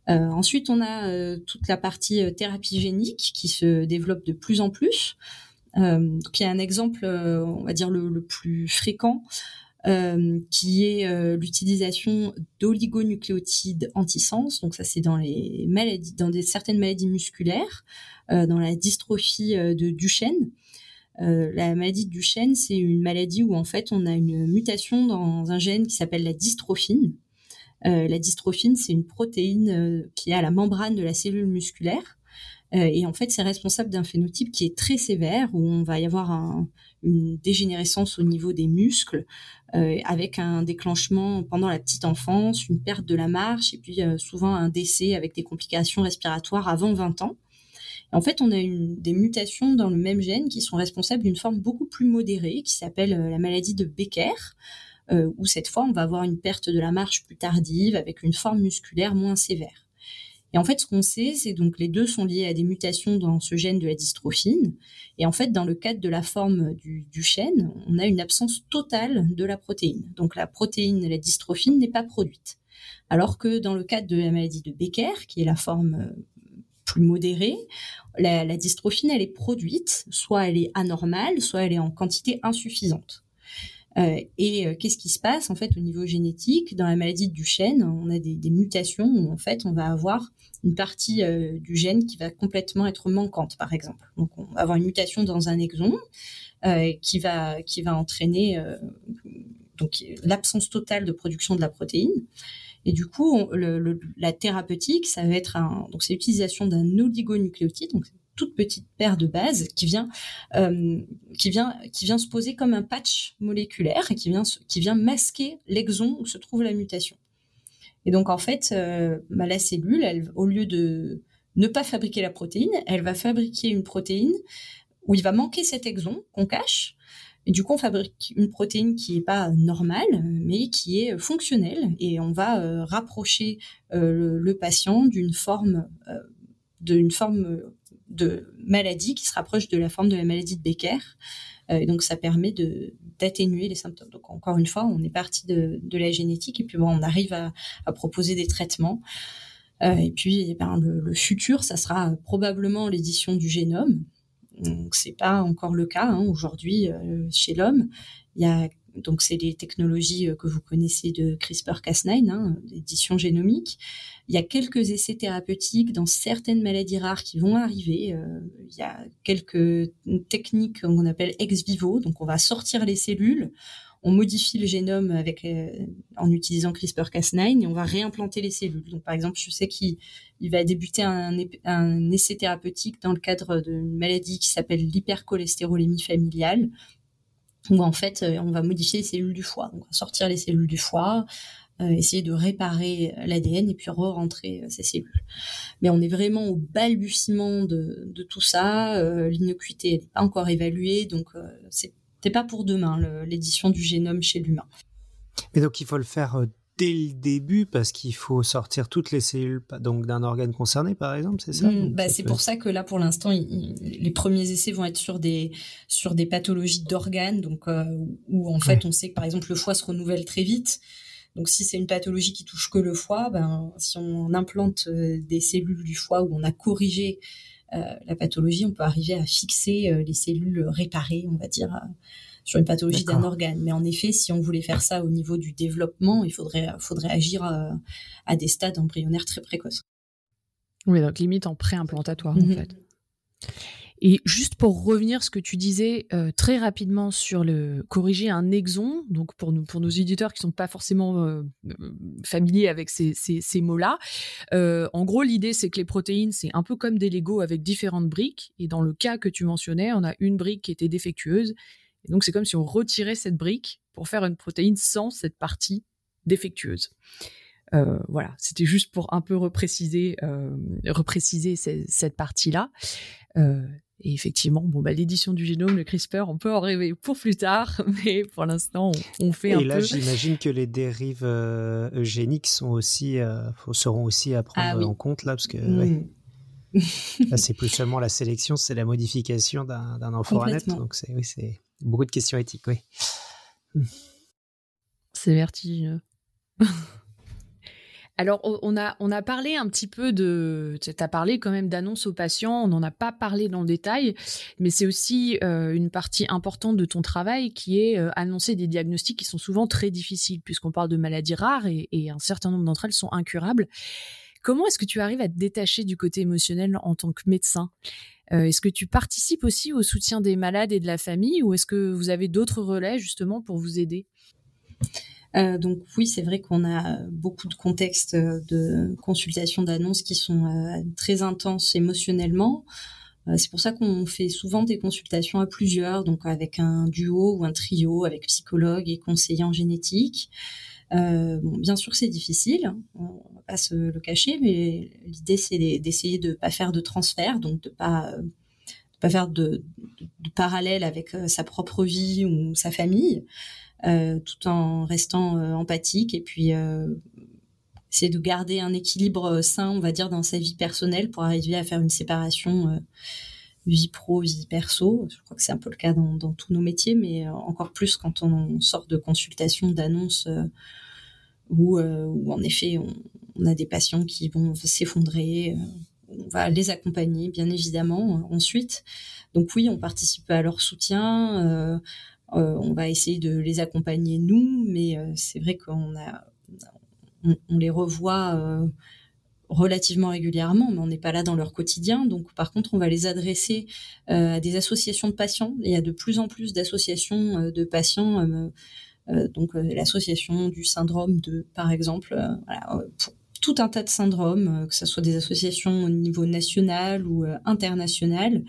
ensuite, on a toute la partie thérapie génique qui se développe de plus en plus. Euh, donc il y a un exemple, euh, on va dire le, plus fréquent, euh, qui est l'utilisation d'oligonucléotides antisens. Donc ça, c'est dans les maladies, dans certaines maladies musculaires, dans la dystrophie de Duchenne. la maladie de Duchenne, c'est une maladie où en fait on a une mutation dans un gène qui s'appelle la dystrophine. la dystrophine, c'est une protéine qui est à la membrane de la cellule musculaire et en fait, c'est responsable d'un phénotype qui est très sévère, où on va y avoir une dégénérescence au niveau des muscles, euh, avec un déclenchement pendant la petite enfance, une perte de la marche, et puis euh, souvent un décès avec des complications respiratoires avant 20 ans. en fait, on a des mutations dans le même gène qui sont responsables d'une forme beaucoup plus modérée, qui s'appelle la maladie de Becker, où cette fois, on va avoir une perte de la marche plus tardive, avec une forme musculaire moins sévère. Et en fait, ce qu'on sait, c'est donc les deux sont liés à des mutations dans ce gène de la dystrophine. Et en fait, dans le cadre de la forme du, chêne, on a une absence totale de la protéine. Donc la protéine, la dystrophine, n'est pas produite. Alors que dans le cadre de la maladie de Becker, qui est la forme euh, plus modérée, la, la dystrophine, elle est produite, soit elle est anormale, soit elle est en quantité insuffisante. Euh, et euh, qu'est-ce qui se passe en fait au niveau génétique? Dans la maladie du chêne, on a des, des, mutations où en fait on va avoir une partie euh, du gène qui va complètement être manquante, par exemple. Donc on va avoir une mutation dans un exon euh, qui va qui va entraîner euh, donc l'absence totale de production de la protéine. Et du coup, la thérapeutique, ça va être donc c'est l'utilisation d'un oligonucléotide, donc toute petite paire de bases qui vient, qui vient, qui vient se poser comme un patch moléculaire et qui vient, qui vient masquer l'exon où se trouve la mutation. Et donc en fait, euh, bah, la cellule, au lieu de ne pas fabriquer la protéine, elle va fabriquer une protéine où il va manquer cet exon qu'on cache. Et du coup, on fabrique une protéine qui n'est pas normale, mais qui est fonctionnelle. Et on va euh, rapprocher euh, le, patient d'une forme, d'une forme de maladie qui se rapproche de la forme de la maladie de Becker. Euh, et donc ça permet de d'atténuer les symptômes. Donc encore une fois, on est parti de, de la génétique et puis bon, on arrive à, proposer des traitements. Euh, et puis eh ben, le, le, futur, ça sera probablement l'édition du génome. Donc c'est pas encore le cas hein. aujourd'hui euh, chez l'homme. Il y a donc c'est les technologies que vous connaissez de CRISPR-Cas9, hein, génomique. Il y a quelques essais thérapeutiques dans certaines maladies rares qui vont arriver. Euh, il y a quelques techniques qu'on appelle ex vivo, donc on va sortir les cellules, on modifie le génome avec euh, en utilisant CRISPR-Cas9 et on va réimplanter les cellules. Donc par exemple, je sais qu'il va débuter un essai thérapeutique dans le cadre d'une maladie qui s'appelle l'hypercholestérolémie familiale où en fait euh, on va modifier les cellules du foie. On va sortir les cellules du foie, euh, essayer de réparer l'ADN et puis re-rentrer euh, ces cellules. Mais on est vraiment au balbutiement de, tout ça. Euh, L'innocuité n'est pas encore évaluée, donc euh, c'est pas pour demain l'édition du génome chez l'humain. Mais donc il faut le faire dès le début parce qu'il faut sortir toutes les cellules donc d'un organe concerné par exemple c'est ça mmh, bah, c'est pour ça que là pour l'instant les premiers essais vont être sur des sur des pathologies d'organes donc euh, où en fait ouais. on sait que par exemple le foie se renouvelle très vite donc si c'est une pathologie qui touche que le foie ben si on implante euh, des cellules du foie où on a corrigé euh, la pathologie on peut arriver à fixer euh, les cellules réparées on va dire sur une pathologie d'un organe. Mais en effet, si on voulait faire ça au niveau du développement, il faudrait, faudrait agir à, à des stades embryonnaires très précoces. Oui, donc limite en préimplantatoire, mm -hmm. en fait. Et juste pour revenir ce que tu disais euh, très rapidement sur le corriger un exon, donc pour nous pour nos éditeurs qui sont pas forcément euh, familiers avec ces, ces, ces mots-là, euh, en gros l'idée c'est que les protéines c'est un peu comme des Lego avec différentes briques. Et dans le cas que tu mentionnais, on a une brique qui était défectueuse et donc, c'est comme si on retirait cette brique pour faire une protéine sans cette partie défectueuse. Euh, voilà, c'était juste pour un peu repréciser, euh, repréciser cette partie-là. Euh, et effectivement, bon, bah, l'édition du génome, le CRISPR, on peut en rêver pour plus tard, mais pour l'instant, on, on, fait et un là, peu. j'imagine que les dérives eugéniques sont aussi, seront aussi à prendre ah, oui. en compte là, parce que mmh. ouais. là, c'est plus seulement la sélection, c'est la modification d'un enfant à naître. Donc, c'est oui, c'est beaucoup de questions éthiques, oui. C'est vertigineux. Alors, on a, on a parlé un petit peu de. Tu as parlé quand même d'annonce aux patients, on n'en a pas parlé dans le détail, mais c'est aussi euh, une partie importante de ton travail qui est euh, annoncer des diagnostics qui sont souvent très difficiles, puisqu'on parle de maladies rares et un certain nombre d'entre elles sont incurables. Comment est-ce que tu arrives à te détacher du côté émotionnel en tant que médecin? Euh, Est-ce que tu participes aussi au soutien des malades et de la famille ou est-ce que vous avez d'autres relais justement pour vous aider? Euh, donc oui, c'est vrai qu'on a beaucoup de contextes de consultation d'annonces qui sont euh, très intenses émotionnellement. Euh, c'est pour ça qu'on fait souvent des consultations à plusieurs, donc avec un duo ou un trio, avec psychologue et conseiller en génétique. Euh, bon, bien sûr, c'est difficile, hein, on va pas se le cacher, mais l'idée c'est d'essayer de pas faire de transfert, donc de pas de pas faire de, de, parallèle avec euh, sa propre vie ou sa famille, euh, tout en restant euh, empathique et puis essayer de garder un équilibre sain, on va dire, dans sa vie personnelle pour arriver à faire une séparation vie pro, vie perso. Je crois que c'est un peu le cas dans, tous nos métiers, mais encore plus quand on sort de consultations, d'annonces où, en effet on, on, a des patients qui vont s'effondrer. on va les accompagner, bien évidemment, ensuite. Donc oui, on participe à leur soutien. Euh, on va essayer de les accompagner nous, mais euh, c'est vrai qu'on a, on, les revoit euh, relativement régulièrement, mais on n'est pas là dans leur quotidien. Donc, par contre, on va les adresser à des associations de patients. il y a de plus en plus d'associations de patients. donc, l'association du syndrome de, par exemple, tout un tas de syndromes, que ce soit des associations au niveau national ou international.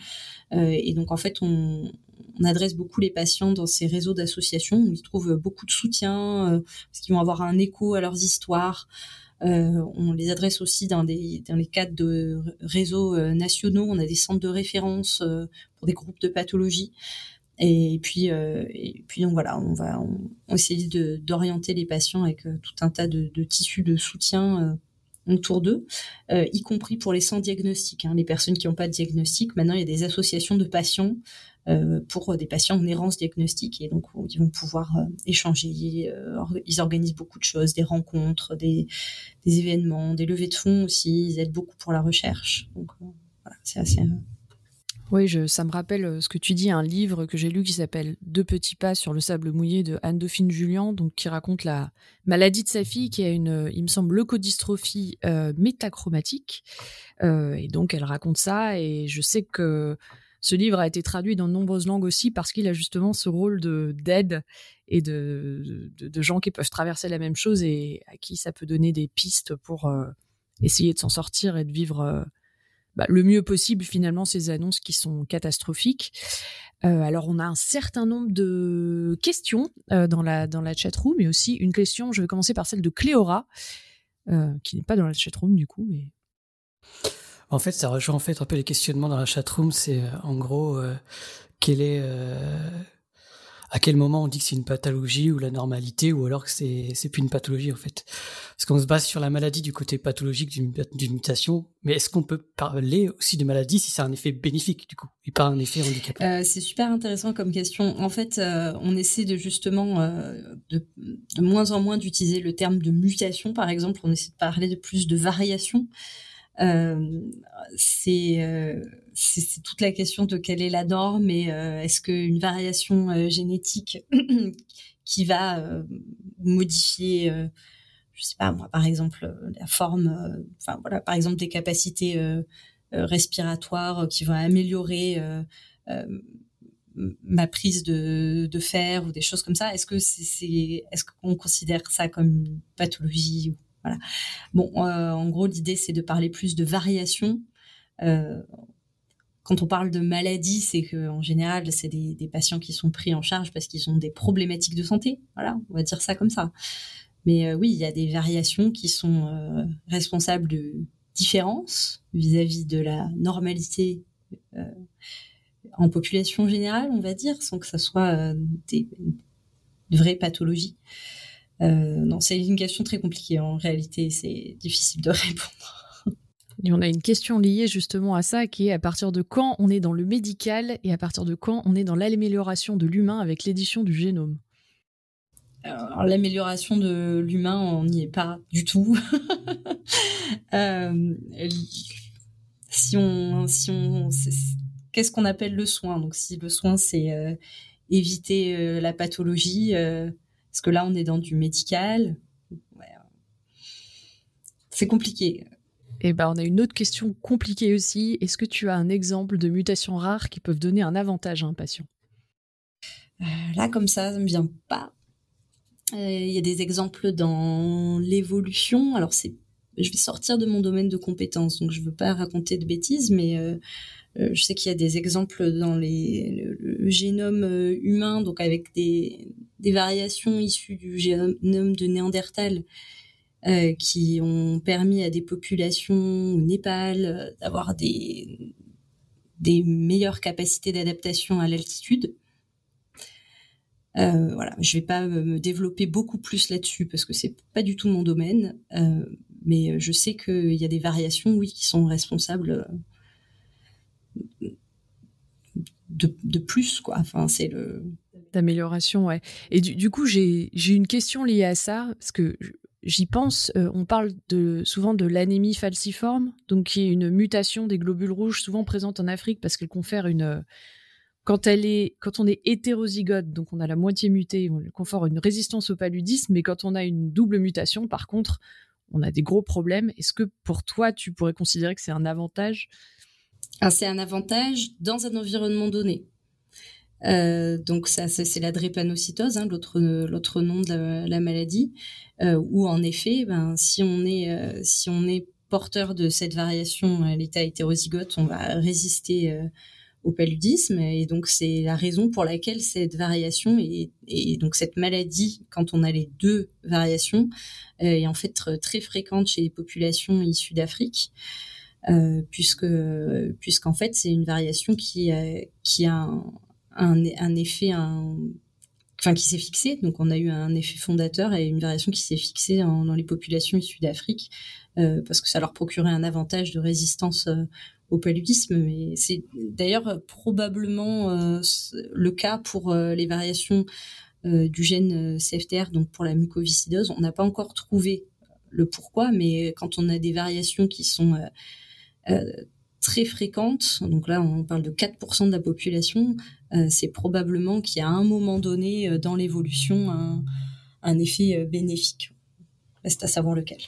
et donc, en fait, on, on adresse beaucoup les patients dans ces réseaux d'associations où ils trouvent beaucoup de soutien, euh, parce qu'ils vont avoir un écho à leurs histoires. Euh, on les adresse aussi dans, les cadres de réseaux euh, nationaux. On a des centres de référence pour des groupes de pathologie. Et puis, donc voilà, on va on, essayer d'orienter les patients avec tout un tas de, tissus de soutien autour d'eux, y compris pour les sans diagnostic. Hein, les personnes qui n'ont pas de diagnostic, maintenant il y a des associations de patients euh, pour des patients en errance diagnostique et donc ils vont pouvoir euh, échanger. Euh, ils organisent beaucoup de choses, des rencontres, des, événements, des levées de fonds aussi. Ils aident beaucoup pour la recherche. Donc voilà, c'est assez. Oui, ça me rappelle ce que tu dis, un livre que j'ai lu qui s'appelle Deux petits pas sur le sable mouillé de Anne-Dauphine Julien, donc qui raconte la maladie de sa fille qui a une, il me semble, leucodystrophie euh, métachromatique. Euh, et donc elle raconte ça et je sais que ce livre a été traduit dans de nombreuses langues aussi parce qu'il a justement ce rôle de d'aide et de, de, gens qui peuvent traverser la même chose et à qui ça peut donner des pistes pour euh, essayer de s'en sortir et de vivre euh, bah, le mieux possible finalement ces annonces qui sont catastrophiques. Euh, alors on a un certain nombre de questions dans la dans la chatroom, mais aussi une question. Je vais commencer par celle de Cléora, qui n'est pas dans la chatroom du coup, mais en fait, ça rejoint en fait un peu les questionnements dans la chatroom. C'est euh, en gros euh, quel est euh, à quel moment on dit que c'est une pathologie ou la normalité ou alors que c'est c'est plus une pathologie en fait. Parce qu'on se base sur la maladie du côté pathologique d'une mutation, mais est-ce qu'on peut parler aussi de maladie si c'est un effet bénéfique du coup et pas un effet handicapant C'est super intéressant comme question. En fait, on essaie de justement de, de moins en moins d'utiliser le terme de mutation par exemple. On essaie de parler de plus de variation. Euh, euh, c'est toute la question de quelle est la norme et euh, est-ce qu'une variation génétique qui va modifier je sais pas moi par exemple la forme enfin voilà par exemple des capacités respiratoires qui vont améliorer ma prise de, de, fer ou des choses comme ça est-ce que c'est est-ce qu'on considère ça comme une pathologie voilà. Bon, euh, en gros, l'idée, c'est de parler plus de variation. Euh, quand on parle de maladie, c'est que en général, c'est des, des, patients qui sont pris en charge parce qu'ils ont des problématiques de santé. Voilà, on va dire ça comme ça. Mais euh, oui, il y a des variations qui sont euh, responsables de différences vis-à-vis de la normalité euh, en population générale, on va dire, sans que ça soit des, des vraies pathologies. Euh, non, c'est une question très compliquée en réalité, c'est difficile de répondre. Et on a une question liée justement à ça, qui est à partir de quand on est dans le médical et à partir de quand on est dans l'amélioration de l'humain avec l'édition du génome? Alors, l'amélioration de l'humain, on n'y est pas du tout. euh, si on, si on, qu'est-ce qu'on appelle le soin? Donc, si le soin, c'est euh, éviter euh, la pathologie, parce que là, on est dans du médical. C'est compliqué. Eh ben, on a une autre question compliquée aussi. Est-ce que tu as un exemple de mutations rares qui peuvent donner un avantage à un patient? Euh, Là, comme ça, ça me vient pas. Euh, il y a des exemples dans l'évolution. Alors, c'est, je vais sortir de mon domaine de compétences, donc je ne veux pas raconter de bêtises, mais euh, je sais qu'il y a des exemples dans les, le génome humain, donc avec des, des variations issues du génome de Néandertal euh, qui ont permis à des populations au Népal euh, d'avoir des, meilleures capacités d'adaptation à l'altitude. Euh, voilà, je vais pas me développer beaucoup plus là-dessus parce que c'est pas du tout mon domaine, mais je sais qu'il y a des variations, oui, qui sont responsables de, de plus, quoi. Enfin, c'est le d'amélioration, ouais. Et du, coup, j'ai une question liée à ça, parce que j'y pense, euh, on parle de, souvent de l'anémie falciforme, donc qui est une mutation des globules rouges souvent présente en Afrique parce qu'elle confère une... Quand, elle est, quand on est hétérozygote, donc on a la moitié mutée, on confère une résistance au paludisme, mais quand on a une double mutation, par contre, on a des gros problèmes. Est-ce que pour toi, tu pourrais considérer que c'est un avantage? Ah, C'est un avantage dans un environnement donné. Euh, donc ça, c'est la drépanocytose, hein, l'autre l'autre nom de la, maladie, euh, où en effet, ben, si on est euh, si on est porteur de cette variation à l'état hétérozygote, on va résister euh, au paludisme et donc c'est la raison pour laquelle cette variation et, et, donc cette maladie, quand on a les deux variations, est en fait très fréquente chez les populations issues d'Afrique. Euh, puisque puisqu'en fait c'est une variation qui qui a un, un, effet, enfin qui s'est fixé. Donc on a eu un effet fondateur et une variation qui s'est fixée dans les populations issues d'Afrique euh, parce que ça leur procurait un avantage de résistance euh, au paludisme. Mais c'est d'ailleurs probablement euh, le cas pour les variations du gène CFTR, donc pour la mucoviscidose. On n'a pas encore trouvé le pourquoi, mais quand on a des variations qui sont très fréquentes, donc là on parle de 4% de la population, c'est probablement qu'il y a un moment donné euh, dans l'évolution un, effet euh, bénéfique. Reste à savoir lequel.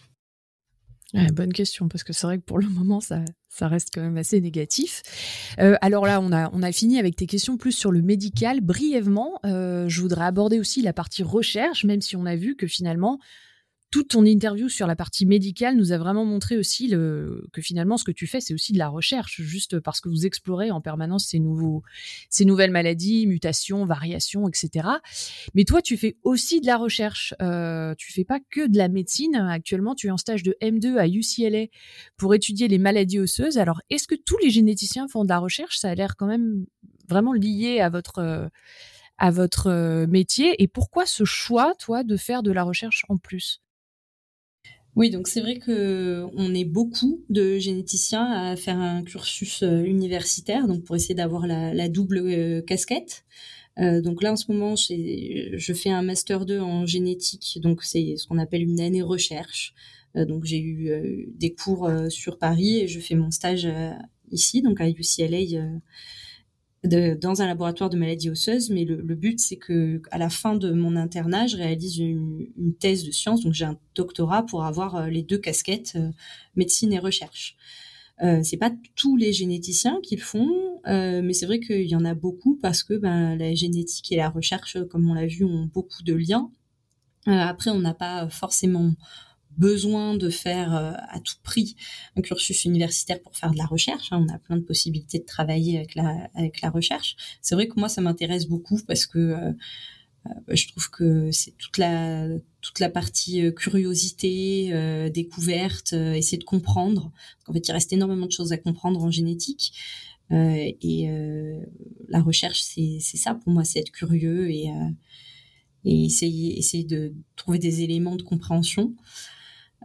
bonne question, parce que c'est vrai que pour le moment, ça, ça reste quand même assez négatif. alors là, on a, on a fini avec tes questions plus sur le médical. Brièvement, je voudrais aborder aussi la partie recherche, même si on a vu que finalement, toute ton interview sur la partie médicale nous a vraiment montré aussi que finalement ce que tu fais c'est aussi de la recherche juste parce que vous explorez en permanence ces nouveaux ces nouvelles maladies mutations variations etc mais toi tu fais aussi de la recherche. Euh, tu fais pas que de la médecine. Actuellement tu es en stage de M2 à UCLA pour étudier les maladies osseuses. Alors est-ce que tous les généticiens font de la recherche? Ça a l'air quand même vraiment lié à votre à votre métier. Et pourquoi ce choix toi de faire de la recherche en plus? Oui, donc c'est vrai que on est beaucoup de généticiens à faire un cursus euh, universitaire, donc pour essayer d'avoir la, double euh, casquette. Euh, donc là, en ce moment, je fais un master 2 en génétique, donc c'est ce qu'on appelle une année recherche. donc j'ai eu des cours sur Paris et je fais mon stage ici, donc à UCLA dans un laboratoire de maladies osseuses, mais le, but c'est que à la fin de mon internat, je réalise une, thèse de sciences, donc j'ai un doctorat pour avoir euh, les deux casquettes euh, médecine et recherche. Euh, c'est pas tous les généticiens qui le font, euh, mais c'est vrai qu'il y en a beaucoup parce que ben, la génétique et la recherche, comme on l'a vu, ont beaucoup de liens. après, on n'a pas forcément besoin de faire euh, à tout prix un cursus universitaire pour faire de la recherche. Hein. On a plein de possibilités de travailler avec la, avec la recherche. C'est vrai que moi, ça m'intéresse beaucoup parce que euh, euh, je trouve que c'est toute la toute la partie curiosité, découverte, essayer de comprendre. En fait, il reste énormément de choses à comprendre en génétique. et la recherche, c'est ça pour moi, c'est être curieux et, et essayer, essayer de trouver des éléments de compréhension.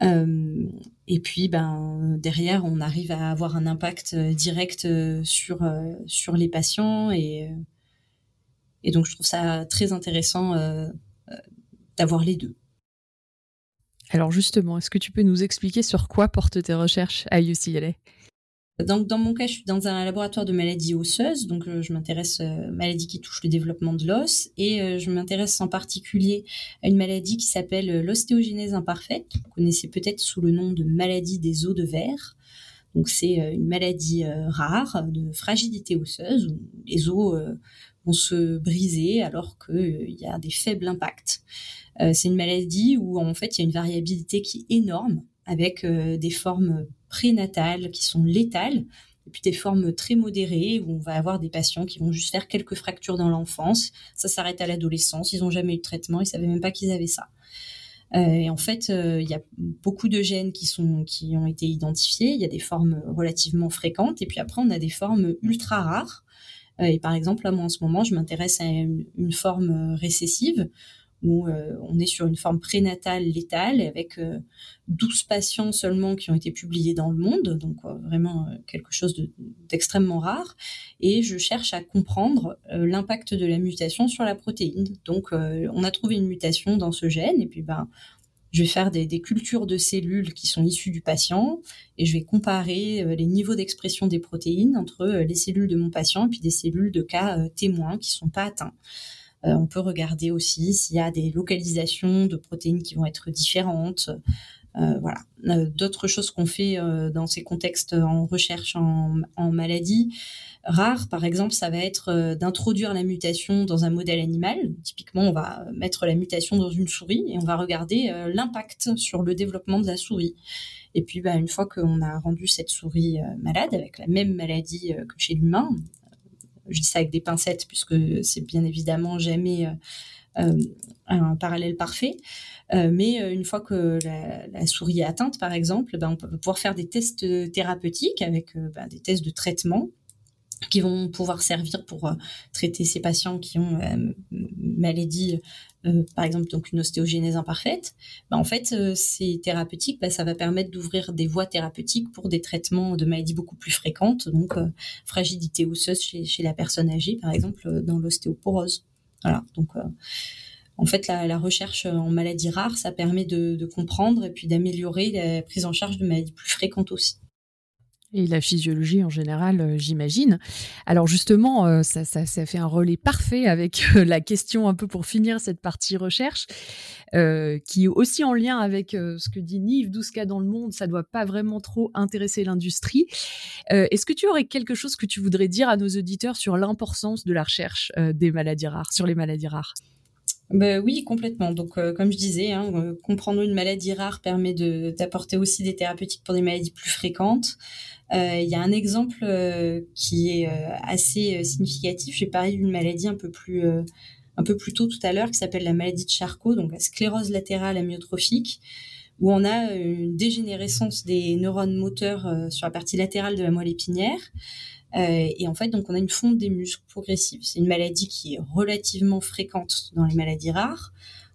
Euh, et puis, ben, derrière, on arrive à avoir un impact euh, direct euh, sur, sur les patients. Et, et donc, je trouve ça très intéressant d'avoir les deux. Alors justement, est-ce que tu peux nous expliquer sur quoi portent tes recherches à UCLA donc, dans mon cas, je suis dans un laboratoire de maladies osseuses, donc euh, je m'intéresse euh, maladies qui touchent le développement de l'os, et euh, je m'intéresse en particulier à une maladie qui s'appelle l'ostéogenèse imparfaite, que vous connaissez peut-être sous le nom de maladie des os de verre. Donc c'est une maladie rare de fragilité osseuse où les os vont se briser alors qu'il y a des faibles impacts. c'est une maladie où en fait il y a une variabilité qui est énorme avec des formes prénatales qui sont létales, et puis des formes très modérées où on va avoir des patients qui vont juste faire quelques fractures dans l'enfance, ça s'arrête à l'adolescence, ils n'ont jamais eu de traitement, ils savaient même pas qu'ils avaient ça. Euh, et en fait, euh, il y a beaucoup de gènes qui sont qui ont été identifiés. Il y a des formes relativement fréquentes, et puis après on a des formes ultra rares. Euh, et par exemple, moi en ce moment, je m'intéresse à une, forme récessive où on est sur une forme prénatale létale avec 12 patients seulement qui ont été publiés dans le monde, donc vraiment quelque chose d'extrêmement rare. Et je cherche à comprendre l'impact de la mutation sur la protéine. Donc on a trouvé une mutation dans ce gène et puis ben je vais faire des, cultures de cellules qui sont issues du patient et je vais comparer euh, les niveaux d'expression des protéines entre euh, les cellules de mon patient et puis des cellules de cas euh, témoins qui sont pas atteints. On peut regarder aussi s'il y a des localisations de protéines qui vont être différentes. voilà. D'autres choses qu'on fait dans ces contextes en recherche en, en maladie, rare, par exemple, ça va être euh, d'introduire la mutation dans un modèle animal. Typiquement, on va mettre la mutation dans une souris et on va regarder euh, l'impact sur le développement de la souris. Et puis, bah, une fois qu'on a rendu cette souris euh, malade avec la même maladie que chez l'humain, je dis ça avec des pincettes puisque c'est bien évidemment jamais un parallèle parfait. mais une fois que la, souris est atteinte, par exemple, bah, on peut pouvoir faire des tests thérapeutiques avec bah, des tests de traitement qui vont pouvoir servir pour euh, traiter ces patients qui ont euh, maladie, euh, par exemple donc une ostéogénèse imparfaite. Bah, en fait, ces thérapeutiques, bah, ça va permettre d'ouvrir des voies thérapeutiques pour des traitements de maladies beaucoup plus fréquentes, donc fragilité osseuse chez, la personne âgée, par exemple dans l'ostéoporose. Voilà, donc en fait, la, recherche en maladies rares, ça permet de comprendre et puis d'améliorer la prise en charge de maladies plus fréquentes aussi et la physiologie en général, euh, j'imagine. Alors justement, euh, ça, ça, ça, fait un relais parfait avec euh, la question un peu pour finir cette partie recherche, qui est aussi en lien avec ce que dit Nive, 12 cas dans le monde, ça doit pas vraiment trop intéresser l'industrie. Est-ce que tu aurais quelque chose que tu voudrais dire à nos auditeurs sur l'importance de la recherche des maladies rares, sur les maladies rares? Ben oui, complètement. Donc, comme je disais, hein, comprendre une maladie rare permet d'apporter aussi des thérapeutiques pour des maladies plus fréquentes. Euh, il y a un exemple euh, qui est euh, assez significatif. J'ai parlé d'une maladie un peu plus un peu plus tôt tout à l'heure qui s'appelle la maladie de Charcot, donc la sclérose latérale amyotrophique, où on a une dégénérescence des neurones moteurs sur la partie latérale de la moelle épinière. Et en fait, donc on a une fonte des muscles progressive. C'est une maladie qui est relativement fréquente dans les maladies rares.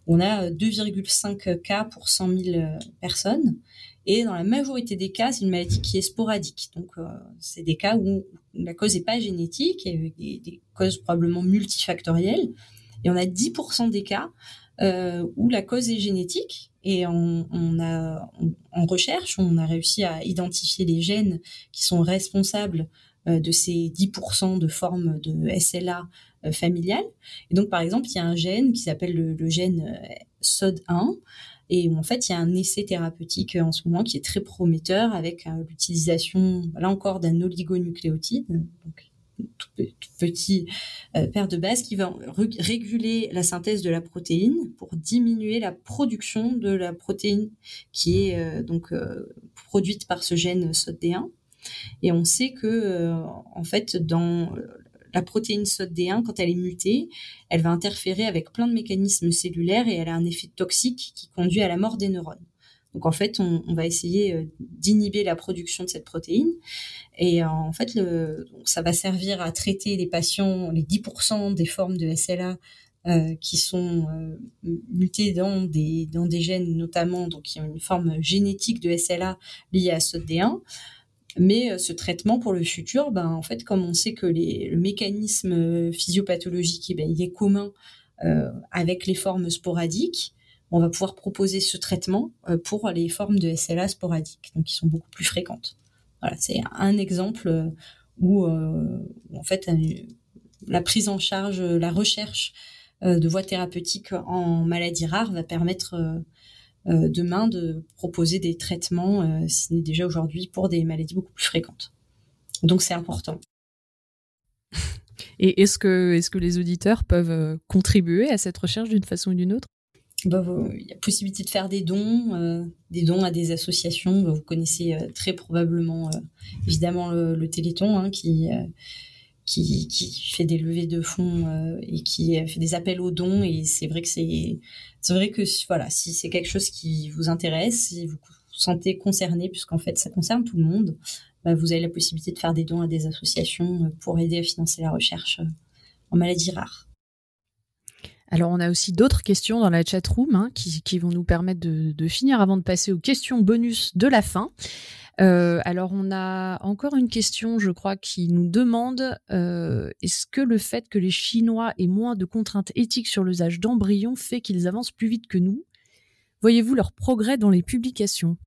On a 2,5 cas pour 100 000 personnes. Et dans la majorité des cas, c'est une maladie qui est sporadique. Donc, euh, c'est des cas où la cause n'est pas génétique, et des, des, causes probablement multifactorielles. Et on a 10% des cas euh, où la cause est génétique. Et on, a, en recherche, on a réussi à identifier les gènes qui sont responsables euh, de ces 10% de formes de SLA euh, familiales. Et donc, par exemple, il y a un gène qui s'appelle le, gène SOD1 et en fait, il y a un essai thérapeutique euh, en ce moment qui est très prometteur avec euh, l'utilisation, là encore, d'un oligonucléotide, donc tout, petit euh, paire de base qui va réguler la synthèse de la protéine pour diminuer la production de la protéine qui est donc produite par ce gène SOD1. Et on sait que en fait dans la protéine SOD1, quand elle est mutée, elle va interférer avec plein de mécanismes cellulaires et elle a un effet toxique qui conduit à la mort des neurones. Donc en fait, on, va essayer euh, d'inhiber la production de cette protéine. Et euh, en fait, ça va servir à traiter les patients, les 10% des formes de SLA euh, qui sont mutées dans des, dans des gènes notamment, donc qui ont une forme génétique de SLA liée à SOD1. Mais euh, ce traitement pour le futur, ben, en fait, comme on sait que les, le mécanisme euh, physiopathologique, eh ben, il est commun euh, avec les formes sporadiques, on va pouvoir proposer ce traitement euh, pour les formes de SLA sporadiques, donc qui sont beaucoup plus fréquentes. Voilà, c'est un exemple où, en fait, la prise en charge, la recherche de voies thérapeutiques en maladies rares va permettre euh, demain de proposer des traitements, euh, si ce n'est déjà aujourd'hui, pour des maladies beaucoup plus fréquentes. Donc c'est important. Et est-ce que, les auditeurs peuvent euh, contribuer à cette recherche d'une façon ou d'une autre? Bah, il y a possibilité de faire des dons, des dons à des associations. Vous connaissez très probablement, évidemment, le, Téléthon, hein, qui, qui, qui, fait des levées de fonds et qui fait des appels aux dons. Et c'est vrai que c'est c'est vrai que voilà, si c'est quelque chose qui vous intéresse, si vous vous sentez concerné, puisqu'en fait ça concerne tout le monde, bah, vous avez la possibilité de faire des dons à des associations euh, pour aider à financer la recherche euh, en maladies rares. Alors, on a aussi d'autres questions dans la chat room hein, qui, vont nous permettre de, finir avant de passer aux questions bonus de la fin. Euh, alors, on a encore une question, je crois, qui nous demande euh, est-ce que le fait que les Chinois aient moins de contraintes éthiques sur l'usage d'embryons fait qu'ils avancent plus vite que nous? Voyez-vous leur progrès dans les publications?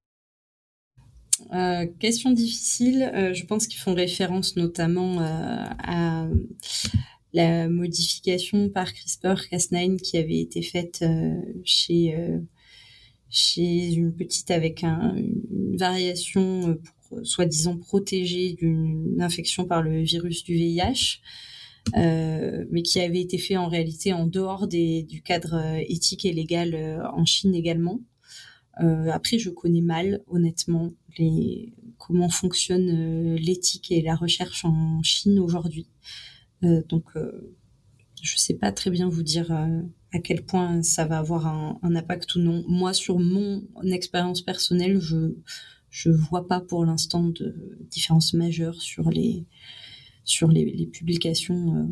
Euh, question difficile. je pense qu'ils font référence notamment à la modification par CRISPR-Cas9 qui avait été faite euh, chez euh, chez une petite avec une variation euh, soi-disant protégée d'une infection par le virus du VIH, mais qui avait été fait en réalité en dehors du cadre éthique et légal en Chine également. après, je connais mal, honnêtement, les, comment fonctionne l'éthique et la recherche en Chine aujourd'hui. Euh, donc, euh, je ne sais pas très bien vous dire euh, à quel point ça va avoir un, impact ou non. Moi, sur mon expérience personnelle, je je vois pas pour l'instant de différence majeure sur les sur les, publications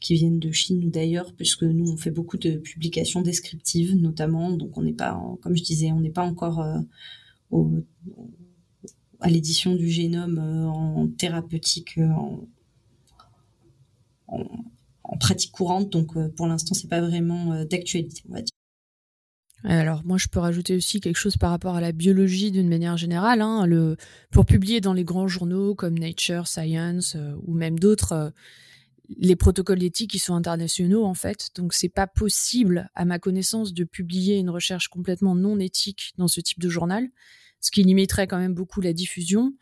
qui viennent de Chine ou d'ailleurs, puisque nous on fait beaucoup de publications descriptives notamment. Donc on n'est pas, comme je disais, on n'est pas encore à l'édition du génome en thérapeutique en, en, pratique courante. Donc euh, pour l'instant, c'est pas vraiment euh, d'actualité, on va dire. Alors moi je peux rajouter aussi quelque chose par rapport à la biologie d'une manière générale. Hein. pour publier dans les grands journaux comme Nature, Science euh, ou même d'autres, les protocoles éthiques qui sont internationaux en fait. Donc c'est pas possible à ma connaissance de publier une recherche complètement non éthique dans ce type de journal ce qui limiterait quand même beaucoup la diffusion.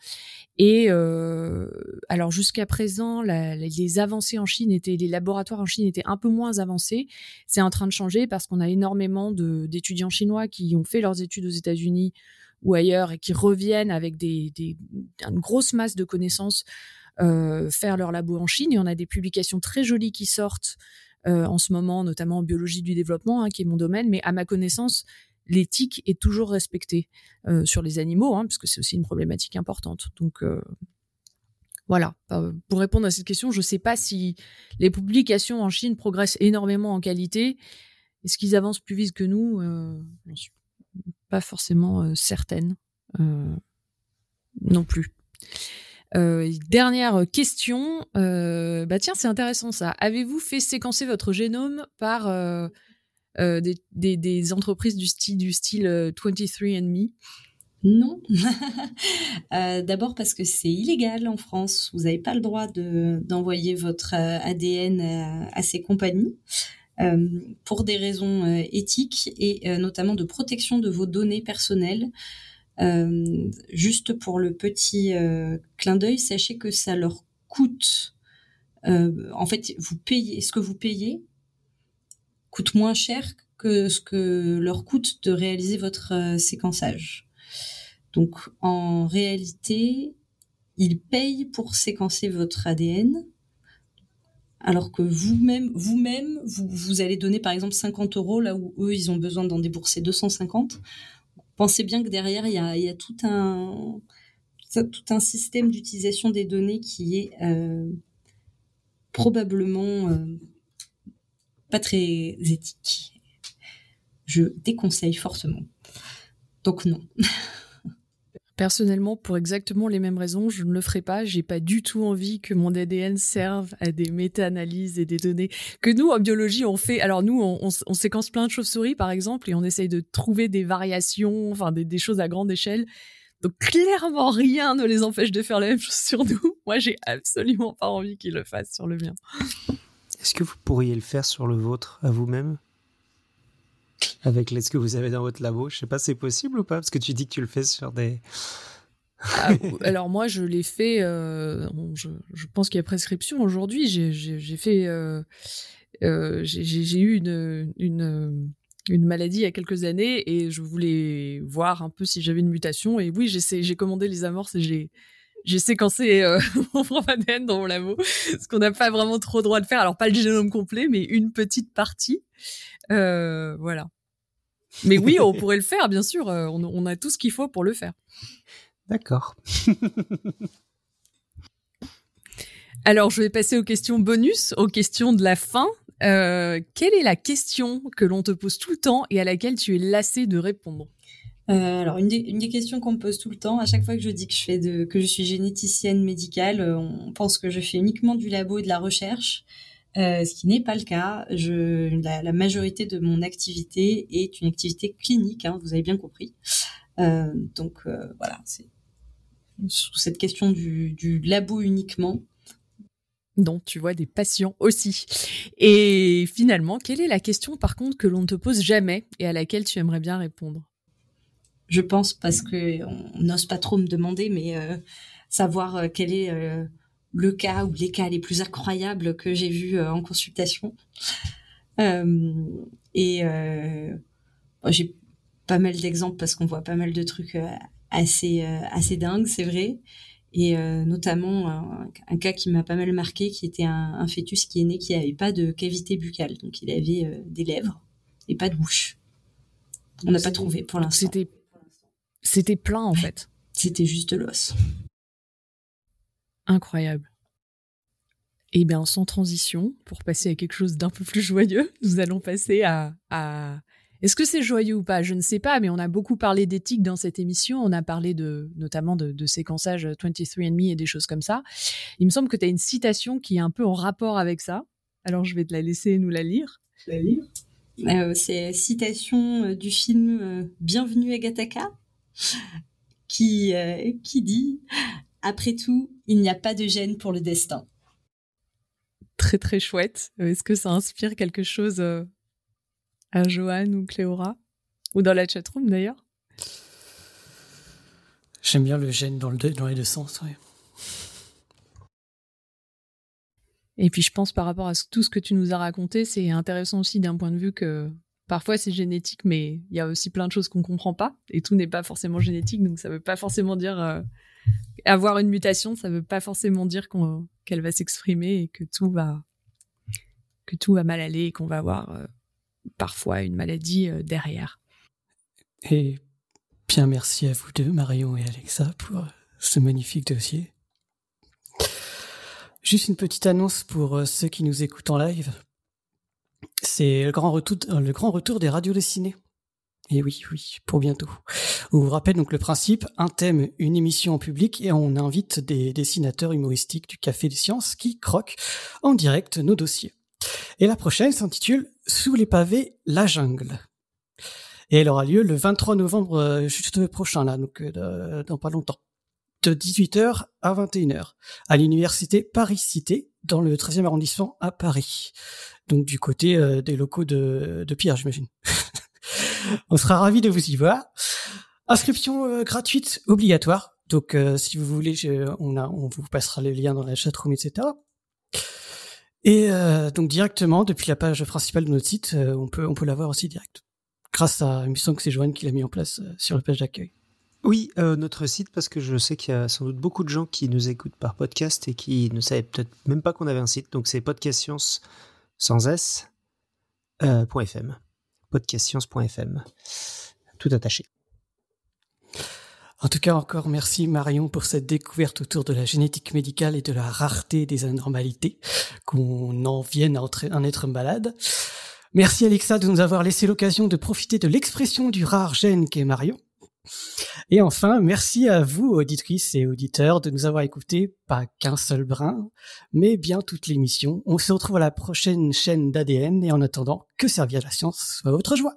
Et euh, alors jusqu'à présent, les avancées en Chine étaient, les laboratoires en Chine étaient un peu moins avancés. C'est en train de changer parce qu'on a énormément d'étudiants chinois qui ont fait leurs études aux États-Unis ou ailleurs et qui reviennent avec des, une grosse masse de connaissances euh, faire leur labo en Chine. Et on a des publications très jolies qui sortent euh, en ce moment, notamment en biologie du développement, hein, qui est mon domaine. Mais à ma connaissance, l'éthique est toujours respectée euh, sur les animaux, hein, puisque c'est aussi une problématique importante. Donc euh, voilà, euh, pour répondre à cette question, je ne sais pas si les publications en Chine progressent énormément en qualité. Est-ce qu'ils avancent plus vite que nous? Je ne suis pas forcément certaine non plus. dernière question. bah tiens, c'est intéressant ça. Avez-vous fait séquencer votre génome par euh, des, entreprises du style, du style 23andMe euh, non. Euh, d'abord parce que c'est illégal en France. Vous n'avez pas le droit d'envoyer votre ADN à, ces compagnies. pour des raisons éthiques et notamment de protection de vos données personnelles. juste pour le petit clin d'œil, sachez que ça leur coûte. en fait, vous payez ce que vous payez coûte moins cher que ce que leur coûte de réaliser votre euh, séquençage. Donc en réalité, ils payent pour séquencer votre ADN, alors que vous-même, vous-même, vous, vous allez donner par exemple 50 euros là où eux ils ont besoin d'en débourser 250. Pensez bien que derrière il y a, tout un tout un système d'utilisation des données qui est euh, probablement euh, très éthique. Je déconseille fortement. Donc non. Personnellement, pour exactement les mêmes raisons, je ne le ferai pas. J'ai pas du tout envie que mon ADN serve à des méta-analyses et des données que nous en biologie on fait. Alors nous, on, séquence plein de chauves-souris par exemple et on essaye de trouver des variations, enfin des, des, choses à grande échelle. Donc clairement rien ne les empêche de faire la même chose sur nous. Moi, j'ai absolument pas envie qu'ils le fassent sur le mien. Est-ce que vous pourriez le faire sur le vôtre à vous-même? Avec ce que vous avez dans votre labo Je sais pas, c'est possible ou pas? Parce que tu dis que tu le fais sur des. Ah, alors moi, je l'ai fait. Euh, je, pense qu'il y a prescription aujourd'hui. J'ai fait. Euh, euh, j'ai eu une maladie il y a quelques années et je voulais voir un peu si j'avais une mutation. Et oui, j'ai commandé les amorces et j'ai séquencé euh, mon propre ADN dans mon labo, ce qu'on n'a pas vraiment trop droit de faire. Alors pas le génome complet, mais une petite partie. Euh, voilà. Mais oui, on pourrait le faire, bien sûr. Euh, on, on a tout ce qu'il faut pour le faire. D'accord. Alors, je vais passer aux questions bonus, aux questions de la fin. euh, quelle est la question que l'on te pose tout le temps et à laquelle tu es lassé de répondre? Euh, alors une des, questions qu'on me pose tout le temps, à chaque fois que je dis que je fais de que je suis généticienne médicale, euh, on pense que je fais uniquement du labo et de la recherche, euh, ce qui n'est pas le cas. Je, la, la, majorité de mon activité est une activité clinique, hein, vous avez bien compris. Donc voilà, c'est sous cette question du, du labo uniquement. Donc tu vois des patients aussi. Et finalement, quelle est la question par contre que l'on ne te pose jamais et à laquelle tu aimerais bien répondre? Je pense, parce que on n'ose pas trop me demander, mais euh, savoir euh, quel est euh, le cas ou les cas les plus incroyables que j'ai vus en consultation. et j'ai pas mal d'exemples parce qu'on voit pas mal de trucs assez assez dingues, c'est vrai. Et notamment un, un, cas qui m'a pas mal marqué, qui était un, un, fœtus qui est né qui avait pas de cavité buccale, donc il avait des lèvres et pas de bouche. On n'a pas trouvé pour l'instant. C'était c'était plein en fait. C'était juste l'os. Incroyable. Et eh bien, sans transition, pour passer à quelque chose d'un peu plus joyeux, nous allons passer à. à... Est-ce que c'est joyeux ou pas? Je ne sais pas, mais on a beaucoup parlé d'éthique dans cette émission. On a parlé de, notamment de, de séquençage 23andMe et des choses comme ça. Il me semble que tu as une citation qui est un peu en rapport avec ça. Alors, je vais te la laisser nous la lire. La lire euh, C'est citation euh, du film euh, Bienvenue à Gataka qui, euh, qui dit Après tout, il n'y a pas de gêne pour le destin. Très très chouette. Est-ce que ça inspire quelque chose euh, à Johan ou Cléora? Ou dans la chatroom d'ailleurs? J'aime bien le gène dans, le deux, dans les deux sens, oui. Et puis je pense par rapport à tout ce que tu nous as raconté, c'est intéressant aussi d'un point de vue que Parfois c'est génétique, mais il y a aussi plein de choses qu'on comprend pas, et tout n'est pas forcément génétique, donc ça veut pas forcément dire euh, avoir une mutation, ça veut pas forcément dire qu'elle va s'exprimer et que tout va que tout va mal aller et qu'on va avoir euh, parfois une maladie euh, derrière. Et bien merci à vous deux, Marion et Alexa, pour ce magnifique dossier. Juste une petite annonce pour ceux qui nous écoutent en live. C'est le grand retour, le grand retour des radios dessinées. Et oui, oui, pour bientôt. On vous rappelle donc le principe, un thème, une émission en public, et on invite des dessinateurs humoristiques du Café des Sciences qui croquent en direct nos dossiers. Et la prochaine s'intitule Sous les pavés, la jungle. Et elle aura lieu le 23 novembre euh, juste prochain, là, donc euh, dans pas longtemps. De 18h à 21h, à l'université Paris-Cité, dans le 13e arrondissement à Paris donc du côté euh, des locaux de, de Pierre, j'imagine. on sera ravis de vous y voir. Inscription euh, gratuite obligatoire. Donc euh, si vous voulez, on, a, on vous passera le lien dans la chatroom, etc. Et donc directement depuis la page principale de notre site, on peut on peut l'avoir aussi direct. Grâce à, il me semble que c'est Joanne qui l'a mis en place sur la page d'accueil. Oui, notre site, parce que je sais qu'il y a sans doute beaucoup de gens qui nous écoutent par podcast et qui ne savaient peut-être même pas qu'on avait un site. Donc c'est Podcast Science sans S, euh, .fm, podcastscience.fm, tout attaché. En tout cas, encore merci Marion pour cette découverte autour de la génétique médicale et de la rareté des anormalités, qu'on en vienne à en être malade. Merci Alexa de nous avoir laissé l'occasion de profiter de l'expression du rare gène qu'est Marion. Et enfin, merci à vous, auditrices et auditeurs, de nous avoir écoutés, pas qu'un seul brin, mais bien toute l'émission. On se retrouve à la prochaine chaîne d'ADN et en attendant, que servir la science soit votre joie.